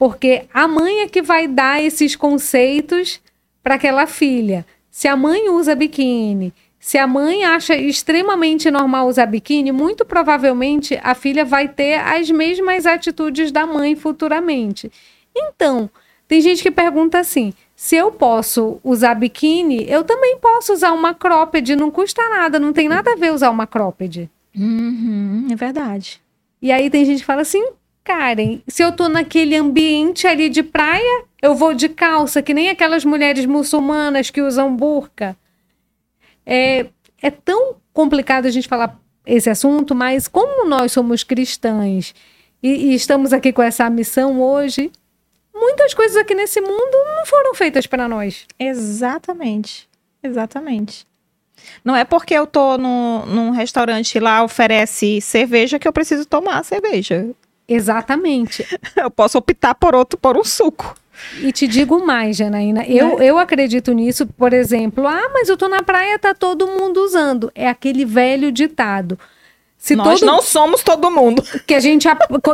Porque a mãe é que vai dar esses conceitos para aquela filha. Se a mãe usa biquíni, se a mãe acha extremamente normal usar biquíni, muito provavelmente a filha vai ter as mesmas atitudes da mãe futuramente. Então, tem gente que pergunta assim: se eu posso usar biquíni, eu também posso usar uma cropped, não custa nada, não tem nada a ver usar uma cropped. Uhum, é verdade. E aí tem gente que fala assim, Karen, se eu tô naquele ambiente ali de praia, eu vou de calça, que nem aquelas mulheres muçulmanas que usam burca. É, é tão complicado a gente falar esse assunto, mas como nós somos cristãs e, e estamos aqui com essa missão hoje, muitas coisas aqui nesse mundo não foram feitas para nós. Exatamente. Exatamente. Não é porque eu tô no, num restaurante lá oferece cerveja que eu preciso tomar cerveja. Exatamente. Eu posso optar por outro, por um suco. E te digo mais, Janaína, eu, eu acredito nisso, por exemplo, ah, mas eu tô na praia, tá todo mundo usando. É aquele velho ditado. Se Nós todo não somos todo mundo. que a gente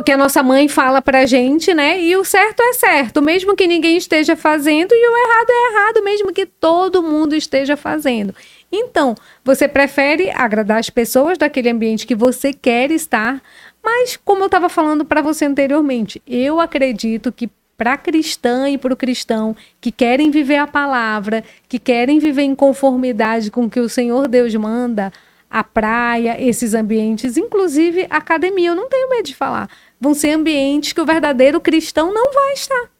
que a nossa mãe fala pra gente, né? E o certo é certo, mesmo que ninguém esteja fazendo, e o errado é errado, mesmo que todo mundo esteja fazendo. Então, você prefere agradar as pessoas daquele ambiente que você quer estar, mas como eu estava falando para você anteriormente, eu acredito que para a cristã e para o cristão que querem viver a palavra, que querem viver em conformidade com o que o Senhor Deus manda, a praia, esses ambientes, inclusive a academia, eu não tenho medo de falar, vão ser ambientes que o verdadeiro cristão não vai estar.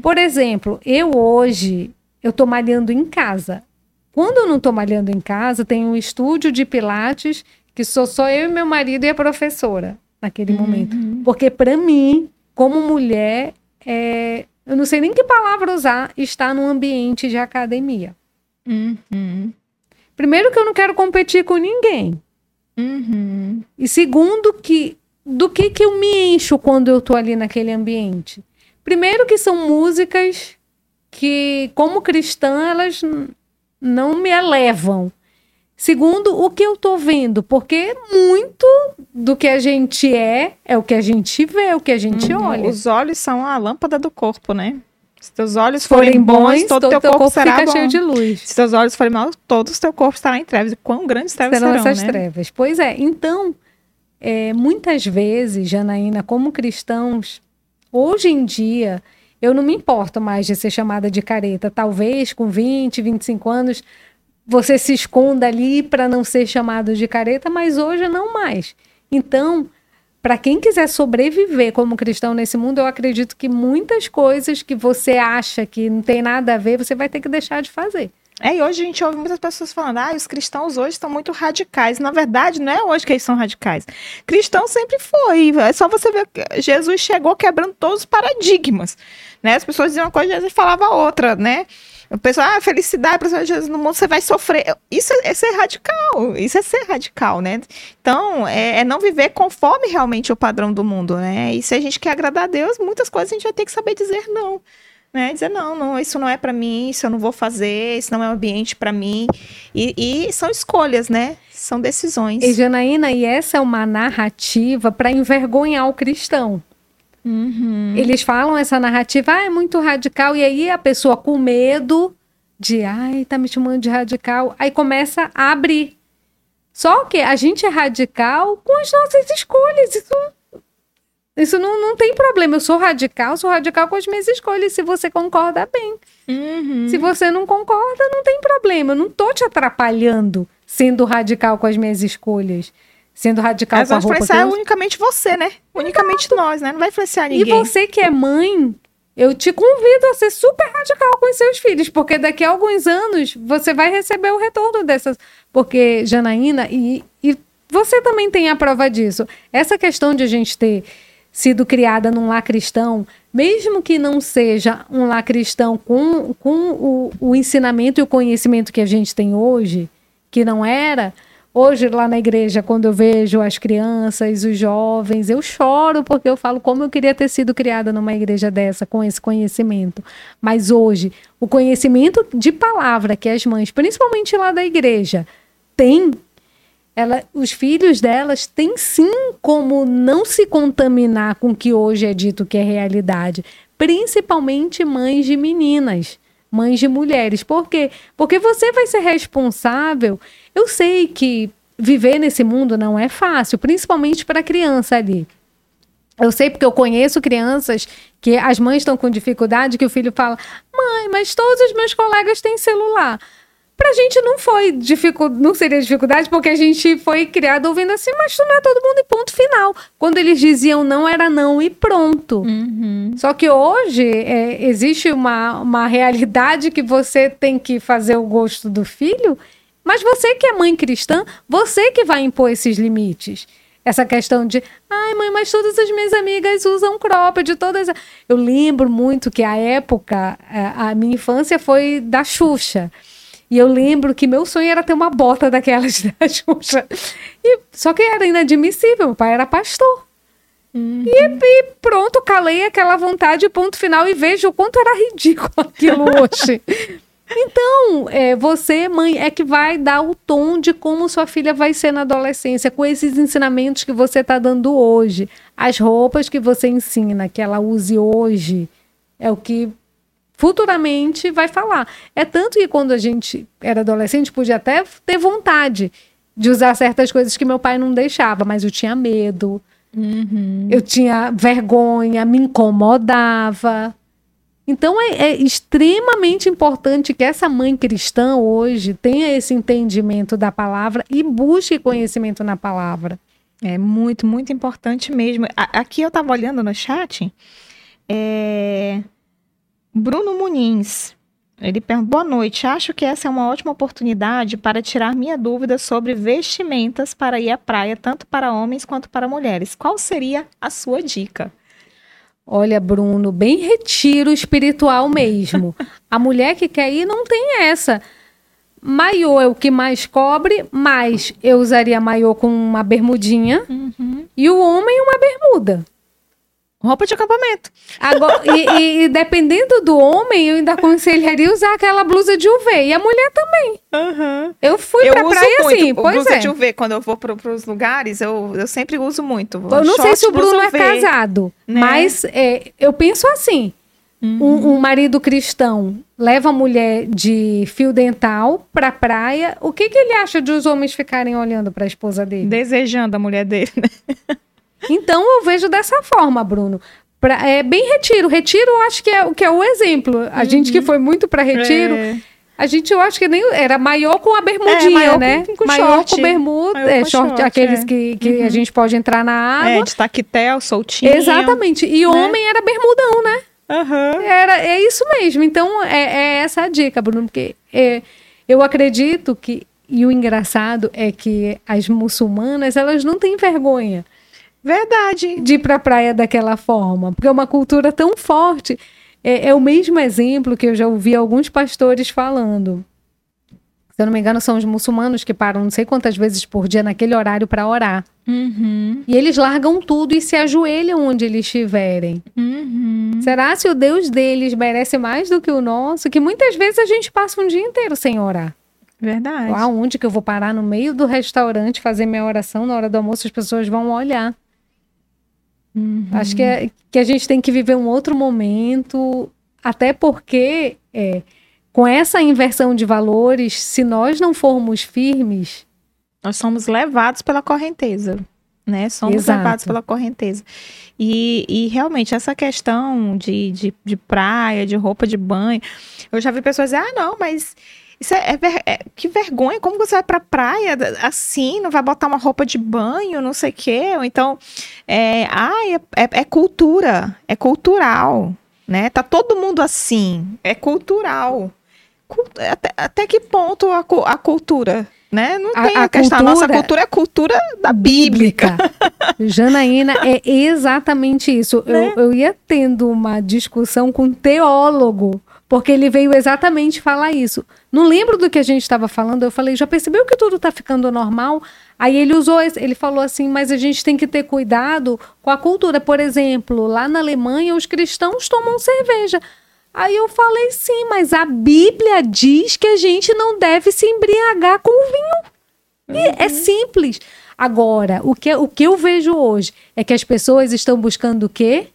Por exemplo, eu hoje eu tô malhando em casa. Quando eu não tô malhando em casa, tem um estúdio de pilates que sou só eu e meu marido e a professora naquele momento. Porque para mim, como mulher, é, eu não sei nem que palavra usar, estar num ambiente de academia. Uhum. Primeiro que eu não quero competir com ninguém. Uhum. E segundo, que do que, que eu me encho quando eu tô ali naquele ambiente? Primeiro que são músicas que, como cristã, elas não me elevam. Segundo, o que eu tô vendo, porque muito do que a gente é é o que a gente vê, o que a gente olha. Os olhos são a lâmpada do corpo, né? Se teus olhos Se forem bons, todo, teu corpo, será fica bom. cheio de luz. Se teus olhos forem maus, todo o teu corpo estará em trevas. E quão grandes trevas serão serão, essas né? trevas. Pois é, então, é, muitas vezes, Janaína, como cristãos, hoje em dia, eu não me importo mais de ser chamada de careta. Talvez com 20, 25 anos, você se esconda ali para não ser chamado de careta, mas hoje não mais. Então, para quem quiser sobreviver como cristão nesse mundo, eu acredito que muitas coisas que você acha que não tem nada a ver, você vai ter que deixar de fazer. É, e hoje a gente ouve muitas pessoas falando, ah, os cristãos hoje estão muito radicais. Na verdade, não é hoje que eles são radicais. Cristão sempre foi. É só você ver que Jesus chegou quebrando todos os paradigmas. Né? As pessoas diziam uma coisa, Jesus falava outra, né? O pessoal, ah, felicidade, para Jesus no mundo, você vai sofrer. Isso é, é, ser radical, isso é ser radical, né? Então, é, é, não viver conforme realmente o padrão do mundo, né? E se a gente quer agradar a Deus, muitas coisas a gente vai ter que saber dizer não. Né? Dizer, não, não, isso não é para mim, isso eu não vou fazer, isso não é um ambiente para mim. E, e, são escolhas, né? São decisões. E Janaína, e essa é uma narrativa para envergonhar o cristão. Uhum. Eles falam essa narrativa, ah, é muito radical, e aí a pessoa com medo de, ai, tá me chamando de radical, aí começa a abrir. Só que a gente é radical com as nossas escolhas. Isso, isso não, não tem problema. Eu sou radical, sou radical com as minhas escolhas. Se você concorda, bem. Uhum. Se você não concorda, não tem problema. Eu não tô te atrapalhando sendo radical com as minhas escolhas sendo radical Mas com a roupa. Vai influenciar unicamente você, né? Unicamente Exato. nós, né? Não vai influenciar ninguém. E você que é mãe, eu te convido a ser super radical com os seus filhos, porque daqui a alguns anos você vai receber o retorno dessas. Porque, Janaína, e, e você também tem a prova disso. Essa questão de a gente ter sido criada num lar cristão, mesmo que não seja um lar cristão com, com o, o ensinamento e o conhecimento que a gente tem hoje, que não era, Hoje, lá na igreja, quando eu vejo as crianças, os jovens, eu choro porque eu falo como eu queria ter sido criada numa igreja dessa, com esse conhecimento. Mas hoje, o conhecimento de palavra que as mães, principalmente lá da igreja, têm, ela, os filhos delas têm sim como não se contaminar com o que hoje é dito que é realidade. Principalmente mães de meninas mães de mulheres. Por quê? Porque você vai ser responsável. Eu sei que viver nesse mundo não é fácil, principalmente para criança ali. Eu sei porque eu conheço crianças que as mães estão com dificuldade, que o filho fala: "Mãe, mas todos os meus colegas têm celular". Pra gente não foi dificuldade, não seria dificuldade, porque a gente foi criado ouvindo assim, mas tu não é todo mundo e ponto final. Quando eles diziam não, era não e pronto. Uhum. Só que hoje é, existe uma, uma realidade que você tem que fazer o gosto do filho, mas você que é mãe cristã, você que vai impor esses limites. Essa questão de, ai mãe, mas todas as minhas amigas usam cropped, todas. Eu lembro muito que a época, é, a minha infância foi da Xuxa. E eu lembro que meu sonho era ter uma bota daquelas da Xuxa. E, só que era inadmissível, meu pai era pastor. Uhum. E, e, pronto, calei aquela vontade, ponto final, e vejo o quanto era ridículo aquilo hoje. Então, é, você, mãe, é que vai dar o tom de como sua filha vai ser na adolescência, com esses ensinamentos que você está dando hoje. As roupas que você ensina, que ela use hoje, é o que futuramente vai falar. É tanto que quando a gente era adolescente, podia até ter vontade de usar certas coisas que meu pai não deixava, mas eu tinha medo, uhum. eu tinha vergonha, me incomodava. Então é, é, extremamente importante que essa mãe cristã hoje tenha esse entendimento da palavra e busque conhecimento na palavra. É muito, muito importante mesmo. aqui eu estava olhando no chat. É, Bruno Muniz. Ele pergunta: Boa noite. Acho que essa é uma ótima oportunidade para tirar minha dúvida sobre vestimentas para ir à praia, tanto para homens quanto para mulheres. Qual seria a sua dica? Olha, Bruno, bem retiro espiritual mesmo. a mulher que quer ir não tem essa. Maiô é o que mais cobre, mas eu usaria maiô com uma bermudinha uhum. e o homem uma bermuda. Roupa de acampamento. Agora, e, e, dependendo do homem, eu ainda aconselharia usar aquela blusa de UV. E a mulher também. Uhum. Eu fui eu pra praia muito. assim, pois blusa é. de UV, quando eu vou pro, pros lugares, eu, eu sempre uso muito. Eu não sei se o Bruno é casado, né? mas é, eu penso assim. Uhum. Um, um, marido cristão leva a mulher de fio dental pra praia. O que, que ele acha de os homens ficarem olhando pra esposa dele? Desejando a mulher dele, né? Então eu vejo dessa forma, Bruno. Pra, é bem retiro. Retiro, eu acho que é, que é o exemplo. A uhum. gente que foi muito para retiro. É. A gente, eu acho que nem era maior com a bermudinha, é, né? Com, com maior short. com bermuda, maior é, com short, short, aqueles é. que, que uhum. a gente pode entrar na água. É, de taquetel, soltinho. Exatamente. E né? homem era bermudão, né? Uhum. Era, é isso mesmo. Então, é, é essa a dica, Bruno, porque é, Eu acredito que e o engraçado é que as muçulmanas, elas não têm vergonha. Verdade. De ir pra praia daquela forma. Porque é uma cultura tão forte. É, é o mesmo exemplo que eu já ouvi alguns pastores falando. Se eu não me engano, são os muçulmanos que param não sei quantas vezes por dia naquele horário para orar. Uhum. E eles largam tudo e se ajoelham onde eles estiverem. Uhum. Será se o Deus deles merece mais do que o nosso? Que muitas vezes a gente passa um dia inteiro sem orar. Verdade. Aonde que eu vou parar no meio do restaurante fazer minha oração na hora do almoço? As pessoas vão olhar. Uhum. Acho que, é, que a gente tem que viver um outro momento, até porque é, com essa inversão de valores, se nós não formos firmes. Nós somos levados pela correnteza. Né? Somos Exato. levados pela correnteza. E, e realmente, essa questão de, de, de praia, de roupa de banho, eu já vi pessoas dizer: ah, não, mas isso é, é ver- é- que vergonha, como você vai pra praia assim, não vai botar uma roupa de banho, não sei o quê, ou então, é, ai, é, é- é cultura, é cultural, né? Tá todo mundo assim, é cultural. Cul- Até, até que ponto a, a cultura, né? Não A- tem a, a questão, a nossa cultura- cultura é a cultura da bíblica. Janaína, é exatamente isso. Né? Eu, eu ia tendo uma discussão com um teólogo, porque ele veio exatamente falar isso. Não lembro do que a gente estava falando, eu falei, já percebeu que tudo está ficando normal? Aí ele usou, ele falou assim, mas a gente tem que ter cuidado com a cultura. Por exemplo, lá na Alemanha, os cristãos tomam cerveja. Aí eu falei, sim, mas a Bíblia diz que a gente não deve se embriagar com vinho. E é simples. Agora, o que, o que eu vejo hoje é que as pessoas estão buscando o quê?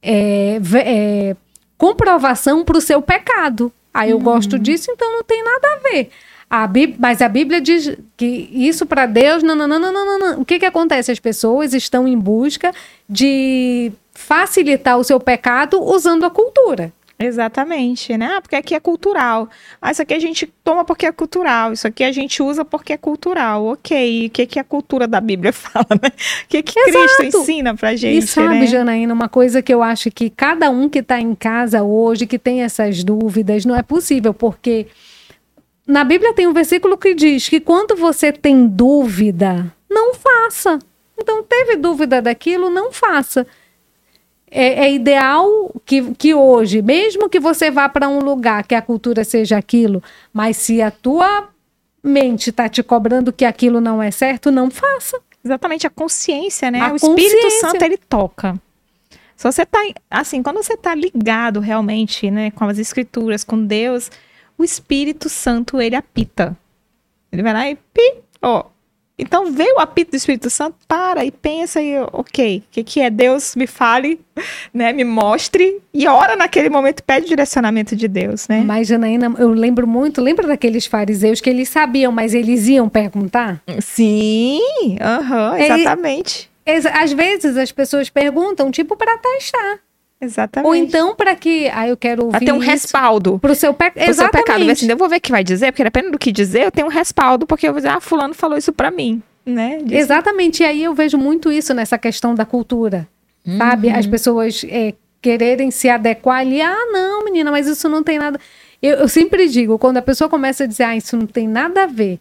É, é, comprovação para o seu pecado. Ah, eu gosto disso, então não tem nada a ver. A Bí- mas a Bíblia diz que isso para Deus, não, não, não, não, não, não. O que, que acontece? As pessoas estão em busca de facilitar o seu pecado usando a cultura. Exatamente, né? Ah, porque aqui é cultural. Ah, isso aqui a gente toma porque é cultural. Isso aqui a gente usa porque é cultural. Ok. E o que, que a cultura da Bíblia fala, né? O que, que Cristo ensina pra gente, e sabe, né? Janaína, uma coisa que eu acho que cada um que está em casa hoje, que tem essas dúvidas, não é possível, porque na Bíblia tem um versículo que diz que quando você tem dúvida, não faça. Então, teve dúvida daquilo, não faça. É, é ideal que, que hoje, mesmo que você vá para um lugar que a cultura seja aquilo, mas se a tua mente está te cobrando que aquilo não é certo, não faça. Exatamente, a consciência, né? A o Espírito. Santo, ele toca. Se você tá, assim, quando você tá ligado realmente, né, com as escrituras, com Deus, o Espírito Santo, ele apita. Ele vai lá e pi, ó. Então, veio o apito do Espírito Santo, para e pensa e, ok, o que, que é Deus? Me fale, né, me mostre, e ora naquele momento, pede direcionamento de Deus, né? Mas, Janaína, eu lembro muito, lembra daqueles fariseus que eles sabiam, mas eles iam perguntar? Sim, exatamente. Ex- Às vezes as pessoas perguntam, tipo, para testar. Exatamente. Ou então para que. Ah, eu quero ouvir. Pra ter um respaldo. Pro seu pecado. pro seu pecado. Assim, eu vou ver o que vai dizer, porque dependendo do que dizer, eu tenho um respaldo, porque eu vou dizer, ah, fulano falou isso pra mim, né? Diz- Exatamente. E aí eu vejo muito isso nessa questão da cultura. Sabe? Uhum. As pessoas é, quererem se adequar ali. Ah, não, menina, mas isso não tem nada. Eu, eu sempre digo, quando a pessoa começa a dizer, ah, isso não tem nada a ver,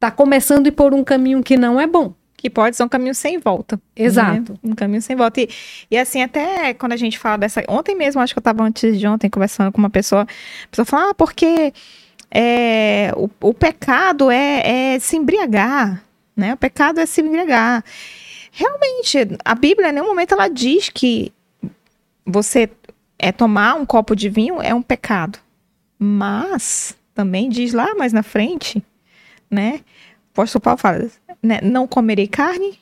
tá começando a ir por um caminho que não é bom. Que pode ser um caminho sem volta. Exato. né? Um caminho sem volta. E, e assim, até quando a gente fala dessa. Ontem mesmo, acho que eu tava antes de ontem conversando com uma pessoa. A pessoa fala, ah, porque é, o, o pecado é, é se embriagar. Né? O pecado é se embriagar. Realmente, a Bíblia, em nenhum momento, ela diz que você é tomar um copo de vinho é um pecado. Mas também diz lá mais na frente, né? Apóstolo Paulo fala, né? Não comerei carne,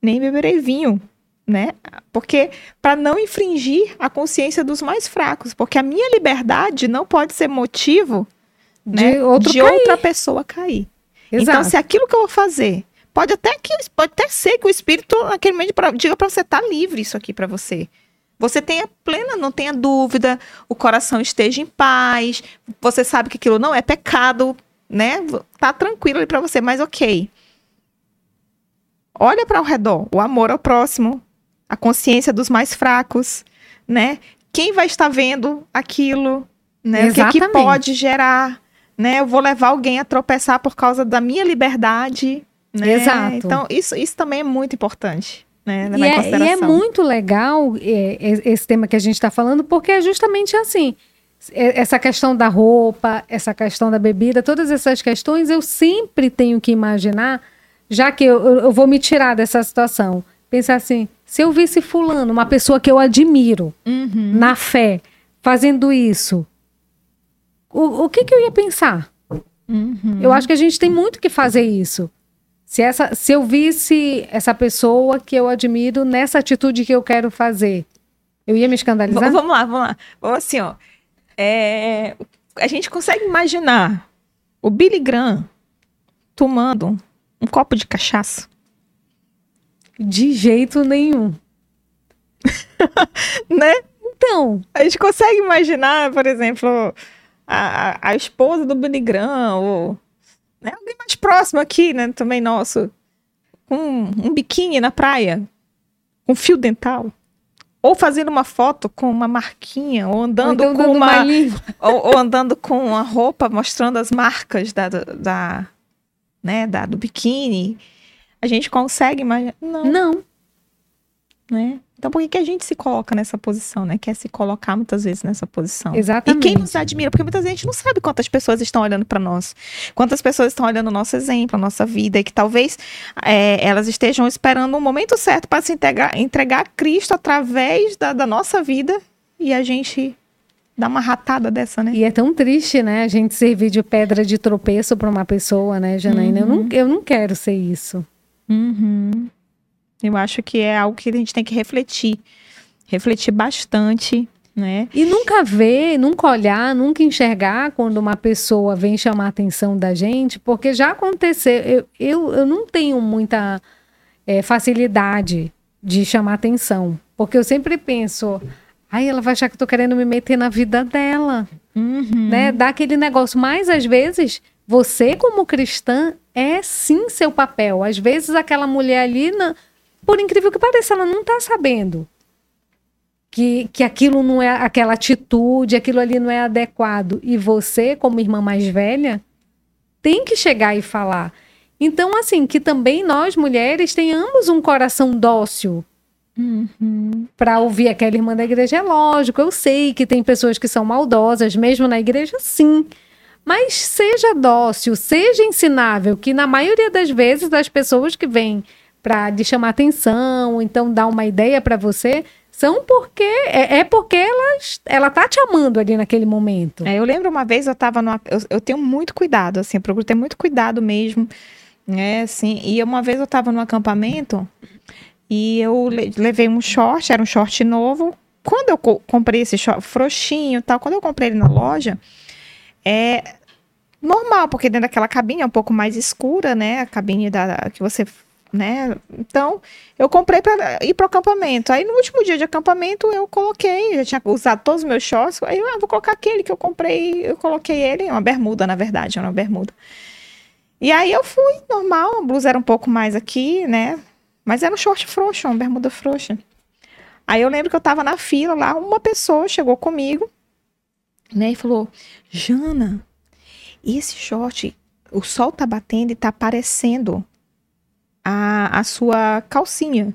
nem beberei vinho, né? Porque para não infringir a consciência dos mais fracos, porque a minha liberdade não pode ser motivo De né, de outra pessoa cair. Exato. Então, se aquilo que eu vou fazer, pode até que pode até ser que o espírito naquele momento diga para você tá livre isso aqui para você. Você tenha plena, não tenha dúvida, o coração esteja em paz, você sabe que aquilo não é pecado, né? Tá tranquilo ali para você, mas OK. Olha para o redor, o amor ao próximo, a consciência dos mais fracos, né? Quem vai estar vendo aquilo, né? O que, que pode gerar, né? Eu vou levar alguém a tropeçar por causa da minha liberdade, né? Exato. Então, isso, isso também é muito importante. Né, e, é, e é muito legal é, esse tema que a gente está falando, porque é justamente assim é, essa questão da roupa, essa questão da bebida, todas essas questões eu sempre tenho que imaginar, já que eu, eu vou me tirar dessa situação. Pensar assim, se eu visse fulano, uma pessoa que eu admiro, uhum. na fé, fazendo isso, o, o que, que eu ia pensar? Uhum. Eu acho que a gente tem muito que fazer isso. Se, essa, se eu visse essa pessoa que eu admiro nessa atitude que eu quero fazer, eu ia me escandalizar? vamos lá, vamos lá. Vamos assim, ó. É, a gente consegue imaginar o Billy Graham tomando um copo de cachaça? De jeito nenhum. né? Então. A gente consegue imaginar, por exemplo, a, a esposa do Billy Graham, ou né? Alguém mais próximo aqui, né? Também nosso. Com um, um biquíni na praia. Com fio dental. Ou fazendo uma foto com uma marquinha, ou andando ou então com uma. uma ou, ou, andando com uma roupa mostrando as marcas da, da, né, da, do biquíni. A gente consegue imaginar. Não. Não. Né? Então, por que, que a gente se coloca nessa posição, né? Quer se colocar muitas vezes nessa posição. Exatamente. E quem nos admira? Porque muitas vezes a gente não sabe quantas pessoas estão olhando para nós. Quantas pessoas estão olhando o nosso exemplo, a nossa vida. E que talvez é, elas estejam esperando um momento certo para se entregar, entregar a Cristo através da, da nossa vida. E a gente dá uma ratada dessa, né? E é tão triste, né? A gente servir de pedra de tropeço para uma pessoa, né, Janaína? Uhum. Eu, não, eu não quero ser isso. Uhum. Eu acho que é algo que a gente tem que refletir. Refletir bastante, né? E nunca ver, nunca olhar, nunca enxergar quando uma pessoa vem chamar a atenção da gente, porque já aconteceu. Eu, eu, eu não tenho muita é, facilidade de chamar atenção, porque eu sempre penso. Ai, ela vai achar que eu tô querendo me meter na vida dela. Uhum. Né? Dá aquele negócio. Mas, às vezes, você, como cristã, é sim seu papel. Às vezes, aquela mulher ali por incrível que pareça, ela não está sabendo que, que aquilo não é aquela atitude, aquilo ali não é adequado. E você, como irmã mais velha, tem que chegar e falar. Então, assim, que também nós mulheres tenhamos um coração dócil uhum. para ouvir aquela irmã da igreja. É lógico, eu sei que tem pessoas que são maldosas, mesmo na igreja, sim. Mas seja dócil, seja ensinável, que na maioria das vezes as pessoas que vêm para de chamar atenção, então dar uma ideia para você, são porque é, é, porque ela, ela tá te amando ali naquele momento. É, eu lembro uma vez eu tava numa, eu, eu tenho muito cuidado, assim, eu procuro ter muito cuidado mesmo, né, assim, e uma vez eu tava no acampamento e eu levei um short, era um short novo. Quando eu co comprei esse short frouxinho, tal, quando eu comprei ele na loja, é normal, porque dentro daquela cabine é um pouco mais escura, né? A cabine da que você né? Então, eu comprei para ir para o acampamento. Aí, no último dia de acampamento, eu coloquei, já tinha usado todos os meus shorts. Aí, eu ah, vou colocar aquele que eu comprei. Eu coloquei ele, uma bermuda, na verdade, uma bermuda. E aí, eu fui, normal. A blusa era um pouco mais aqui, né? Mas era um short frouxo, uma bermuda frouxa. Aí, eu lembro que eu tava na fila lá, uma pessoa chegou comigo, né? E falou: Jana, esse short, o sol tá batendo e tá aparecendo a, a sua calcinha.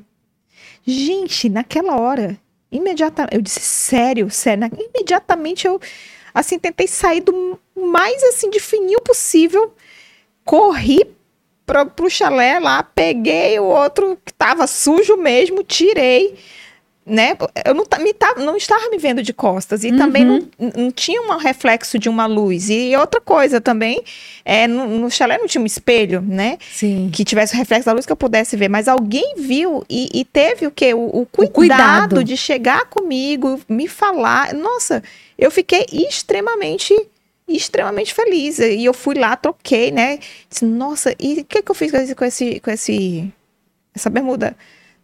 Gente, naquela hora, imediatamente, eu disse, sério, sério, imediatamente eu, assim, tentei sair do mais, assim, de fininho possível, corri pro, pro chalé lá, peguei o outro que tava sujo mesmo, tirei, né? Eu não, me, não estava me vendo de costas e uhum. também não, não tinha um reflexo de uma luz. E outra coisa também, é, no, no chalé não tinha um espelho, né? Sim. Que tivesse o reflexo da luz que eu pudesse ver. Mas alguém viu e, e teve o quê? O, o, cuidado o, cuidado de chegar comigo, me falar. Nossa, eu fiquei extremamente extremamente feliz. E eu fui lá, troquei, né? Disse, nossa, e o que, que eu fiz com esse, com esse, essa bermuda?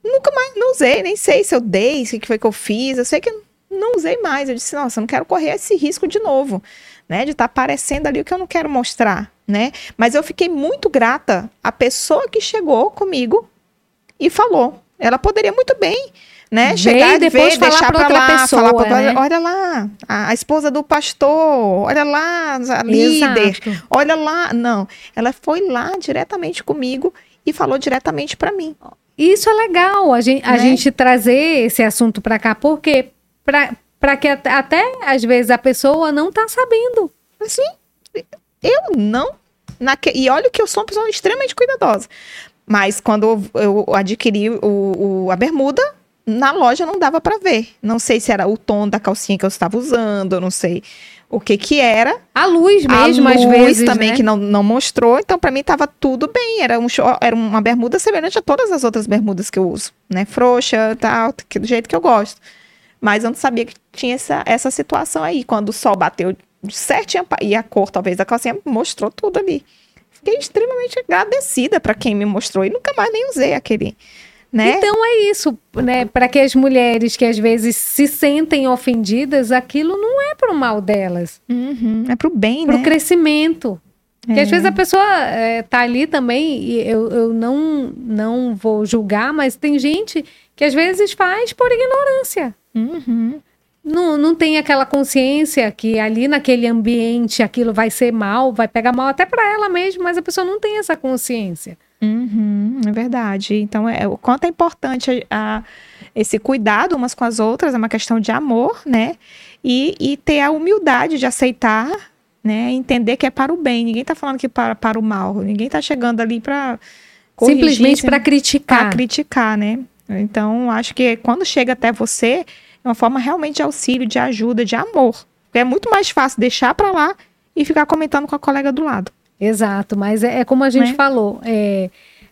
Nunca mais, não usei, nem sei se eu dei, o que foi que eu fiz. Eu sei que não usei mais. Eu disse, nossa, eu não quero correr esse risco de novo, né? De estar tá aparecendo ali o que eu não quero mostrar, né? Mas eu fiquei muito grata à pessoa que chegou comigo e falou. Ela poderia muito bem né? Chegar e depois ver, falar deixar outra lá, pessoa, falar pra né? olha lá, a, a esposa do pastor, olha lá, a líder, Exato. olha lá. Não, ela foi lá diretamente comigo e falou diretamente pra mim. Isso é legal, a gente, a Né? gente trazer esse assunto para cá, porque para que até, às vezes a pessoa não tá sabendo. Assim, eu não. Naque... E olha que eu sou uma pessoa extremamente cuidadosa. Mas quando eu, adquiri o, o- a bermuda, na loja não dava pra ver. Não sei se era o tom da calcinha que eu estava usando, eu não sei o que que era. A luz mesmo, a às luz vezes, também né? que não, não mostrou. Então pra mim tava tudo bem. Era, um, era uma bermuda semelhante a todas as outras bermudas que eu uso, né? Frouxa, tal, que- do jeito que eu gosto. Mas eu não sabia que tinha essa, essa situação aí. Quando o sol bateu certinho e a cor, talvez, da calcinha mostrou tudo ali. Fiquei extremamente agradecida para quem me mostrou e nunca mais nem usei aquele, né? Então é isso, né? Para que as mulheres que às vezes se sentem ofendidas, aquilo não é pro mal delas, Uhum, é pro bem, pro né? crescimento. Porque às É. vezes a pessoa é, tá ali também, e eu, eu não, não vou julgar, mas tem gente que às vezes faz por ignorância. Uhum. Não, não tem aquela consciência que ali naquele ambiente aquilo vai ser mal, vai pegar mal até para ela mesma, mas a pessoa não tem essa consciência. Uhum, é verdade. Então, é, o quanto é importante a, a- esse cuidado umas com as outras, é uma questão de amor, né? E, e ter a humildade de aceitar, né? Entender que é para o bem. Ninguém tá falando que é para, para o mal. Ninguém tá chegando ali para Simplesmente para para criticar. criticar, né? Então, acho que quando chega até você, é uma forma realmente de auxílio, de ajuda, de amor. É muito mais fácil deixar para lá e ficar comentando com a colega do lado. Exato, mas é, é como a gente Né? falou é,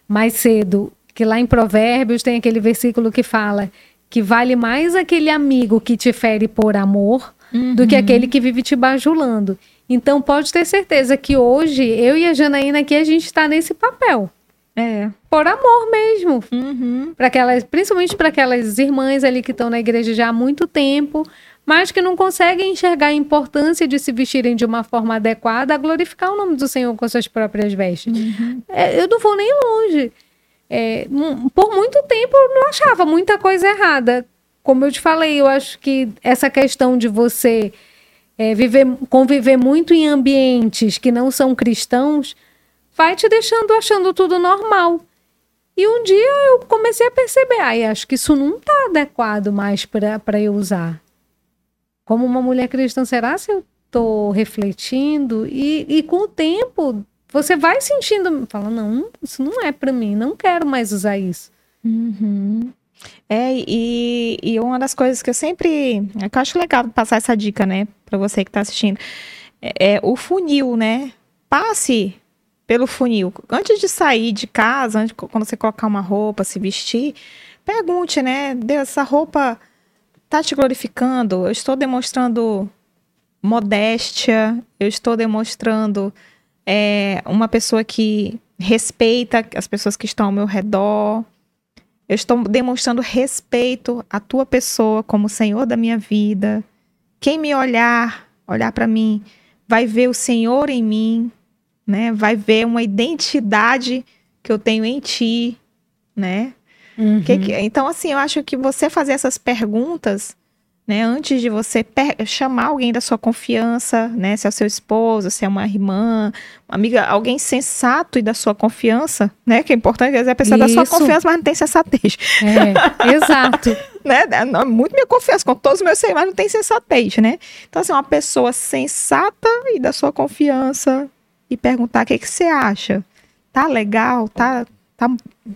mais cedo, que lá em Provérbios tem aquele versículo que fala que vale mais aquele amigo que te fere por amor do que aquele que vive te bajulando. Então pode ter certeza que hoje eu e a Janaína aqui a gente está nesse papel. É. Por amor mesmo, Uhum. para aquelas, principalmente para aquelas irmãs ali que estão na igreja já há muito tempo, mas que não conseguem enxergar a importância de se vestirem de uma forma adequada a glorificar o nome do Senhor com suas próprias vestes. É, eu não vou nem longe. É, por muito tempo eu não achava muita coisa errada. Como eu te falei, eu acho que essa questão de você é, viver, conviver muito em ambientes que não são cristãos vai te deixando achando tudo normal. E um dia eu comecei a perceber, ai, acho que isso não está adequado mais para eu usar. Como uma mulher cristã, será se eu estou refletindo? E, e com o tempo, você vai sentindo, fala, não, isso não é para mim, não quero mais usar isso. Uhum. É, e, e uma das coisas que eu sempre. que eu acho legal passar essa dica, né, pra você que tá assistindo, é, é o funil, né? Passe pelo funil. Antes de sair de casa, antes, quando você colocar uma roupa, se vestir, pergunte, né? Deus, essa roupa tá te glorificando? Eu estou demonstrando modéstia, eu estou demonstrando é, uma pessoa que respeita as pessoas que estão ao meu redor. Eu estou demonstrando respeito à tua pessoa como Senhor da minha vida. Quem me olhar, olhar para mim, vai ver o Senhor em mim, né? Vai ver uma identidade que eu tenho em ti, né? Que que- então, assim, eu acho que você fazer essas perguntas, né, antes de você per- chamar alguém da sua confiança, né, se é o seu esposo, se é uma irmã, uma amiga, alguém sensato e da sua confiança, né, que é importante, às vezes a pessoa da sua Isso. confiança, mas não tem sensatez, É, exato. né, É, muito minha confiança, com todos os meus seres, mas não tem sensatez, né, então, assim, uma pessoa sensata e da sua confiança e perguntar o que, que você acha, tá legal, tá, tá,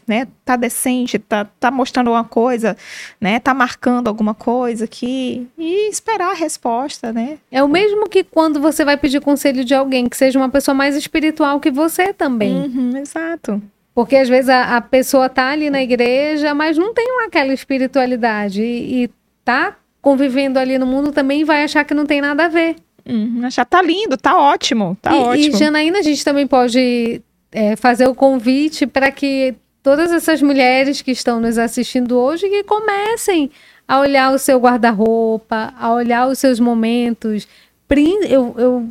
né, tá decente, tá, tá mostrando alguma coisa, né, tá marcando alguma coisa aqui e esperar a resposta, né. É o mesmo que quando você vai pedir conselho de alguém que seja uma pessoa mais espiritual que você também. Uhum, exato. Porque às vezes a, a pessoa tá ali na igreja, mas não tem aquela espiritualidade. E, e tá convivendo ali no mundo também vai achar que não tem nada a ver. Uhum, achar tá lindo, tá ótimo, tá e, ótimo. e Janaína, a gente também pode é, fazer o convite para que todas essas mulheres que estão nos assistindo hoje que comecem a olhar o seu guarda-roupa, a olhar os seus momentos. Eu, eu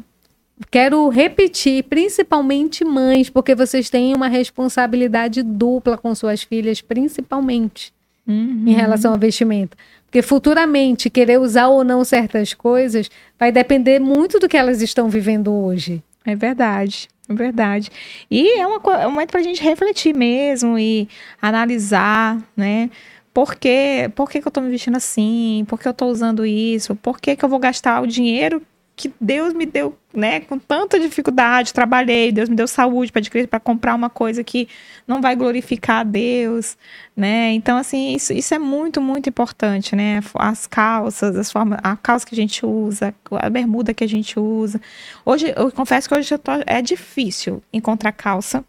quero repetir, principalmente mães, porque vocês têm uma responsabilidade dupla com suas filhas, principalmente. uhum. em relação ao vestimento. Porque futuramente querer usar ou não certas coisas vai depender muito do que elas estão vivendo hoje. É verdade. Verdade. E é, uma, é um momento para a gente refletir mesmo e analisar, né? Por, quê? Por que, que eu estou me vestindo assim? Por que eu estou usando isso? Por que, que eu vou gastar o dinheiro que Deus me deu, né, com tanta dificuldade, trabalhei, Deus me deu saúde para adquirir, para comprar uma coisa que não vai glorificar a Deus, né? Então assim, isso, isso é muito, muito importante, né? As calças, as formas, a calça que a gente usa, a bermuda que a gente usa. Hoje, eu confesso que hoje tô, é difícil encontrar calça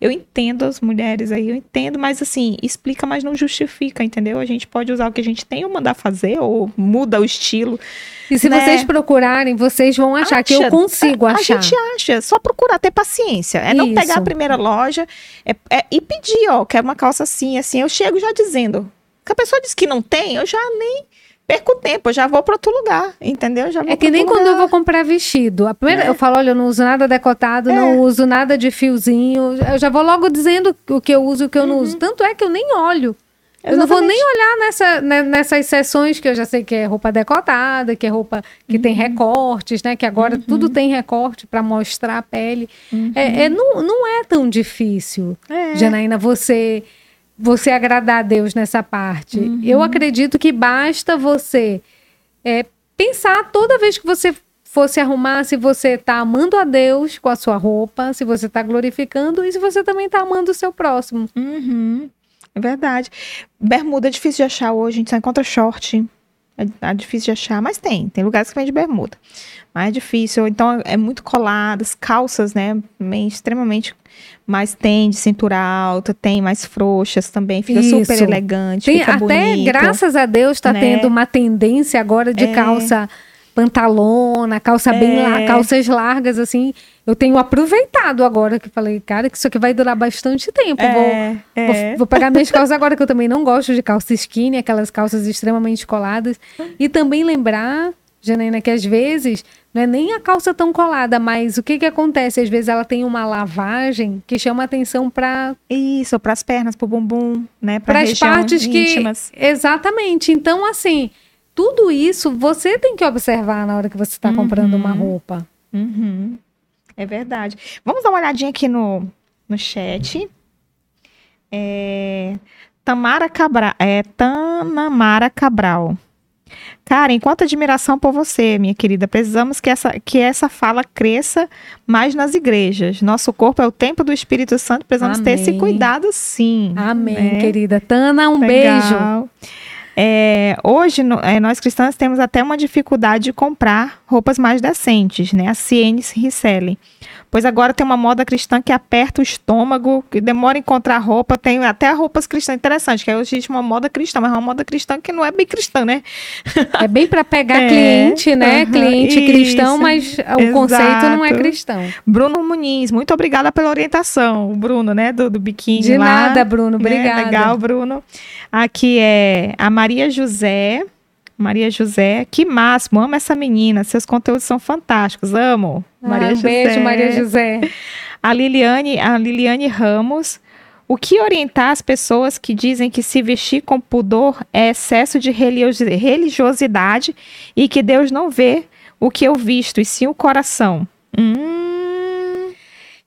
eu entendo as mulheres aí, eu entendo, mas assim, explica, mas não justifica, entendeu? A gente pode usar o que a gente tem ou mandar fazer, ou muda o estilo. E se né? vocês procurarem, vocês vão achar Acha, que eu consigo achar. A gente acha, só procurar, ter paciência. É Isso. não pegar a primeira loja é, é, e pedir, ó, quero uma calça assim, assim. Eu chego já dizendo. Que a pessoa diz que não tem, eu já nem perco tempo, eu já vou para outro lugar, entendeu? Já é que nem quando eu vou comprar vestido. A primeira, é. Eu falo, olha, eu não uso nada decotado, é. não uso nada de fiozinho. Eu já vou logo dizendo o que eu uso e o que eu uhum. não uso. Tanto é que eu nem olho. Exatamente. Eu não vou nem olhar nessa, né, nessas sessões que eu já sei que é roupa decotada, que é roupa que uhum. tem recortes, né? Que agora uhum. tudo tem recorte para mostrar a pele. Uhum. É, é, não, não é tão difícil, é. Janaína, você você agradar a Deus nessa parte. Uhum. Eu acredito que basta você é, pensar toda vez que você for se arrumar, se você está amando a Deus com a sua roupa, se você está glorificando e se você também está amando o seu próximo. Uhum. É verdade. Bermuda é difícil de achar hoje, a gente só encontra short. É, é difícil de achar, mas tem. Tem lugares que vende bermuda. Mas é difícil. Então é muito coladas, calças, né? Extremamente mas tem de cintura alta, tem mais frouxas também, fica Isso. super elegante, tem, fica até, bonito. graças a Deus, está né? tendo uma tendência agora de é. calça pantalona, calça é. bem calças largas, assim. Eu tenho aproveitado agora que falei, cara, que isso aqui vai durar bastante tempo. É, vou, é. Vou, vou, pegar minhas calças agora, que eu também não gosto de calça skinny, aquelas calças extremamente coladas. E também lembrar, Janaína, que às vezes não é nem a calça tão colada, mas o que que acontece? Às vezes ela tem uma lavagem que chama atenção para isso, para as pernas, para o bumbum, né, para as partes íntimas. que exatamente. Então assim, tudo isso você tem que observar na hora que você está uhum. comprando uma roupa. Uhum. É verdade. Vamos dar uma olhadinha aqui no, no chat. É, Tamara Cabral, é Tanamara Cabral. Karen, quanta admiração por você, minha querida. Precisamos que essa, que essa fala cresça mais nas igrejas. Nosso corpo é o templo do Espírito Santo, precisamos Amém. ter esse cuidado sim. Amém, né? querida. Tana, um Legal. beijo. É, hoje, no, é, nós cristãos temos até uma dificuldade de comprar roupas mais decentes, né? A Cienes Risselli. Pois agora tem uma moda cristã que aperta o estômago, que demora a encontrar roupa. Tem até roupas cristãs interessantes, que hoje existe uma moda cristã, mas é uma moda cristã que não é bem cristã, né? É bem para pegar é, cliente, né? Uh -huh, cliente isso, cristão, mas o exato. conceito não é cristão. Bruno Muniz, muito obrigada pela orientação. O Bruno, né? Do, do biquíni De lá. nada, Bruno. Né? Obrigada. Legal, Bruno. Aqui é a Maria José. Maria José, que máximo, amo essa menina, seus conteúdos são fantásticos, amo. Ah, Maria um José. beijo, Maria José. A Liliane, a Liliane Ramos, o que orientar as pessoas que dizem que se vestir com pudor é excesso de religiosidade e que Deus não vê o que eu visto, e sim o coração? Hum,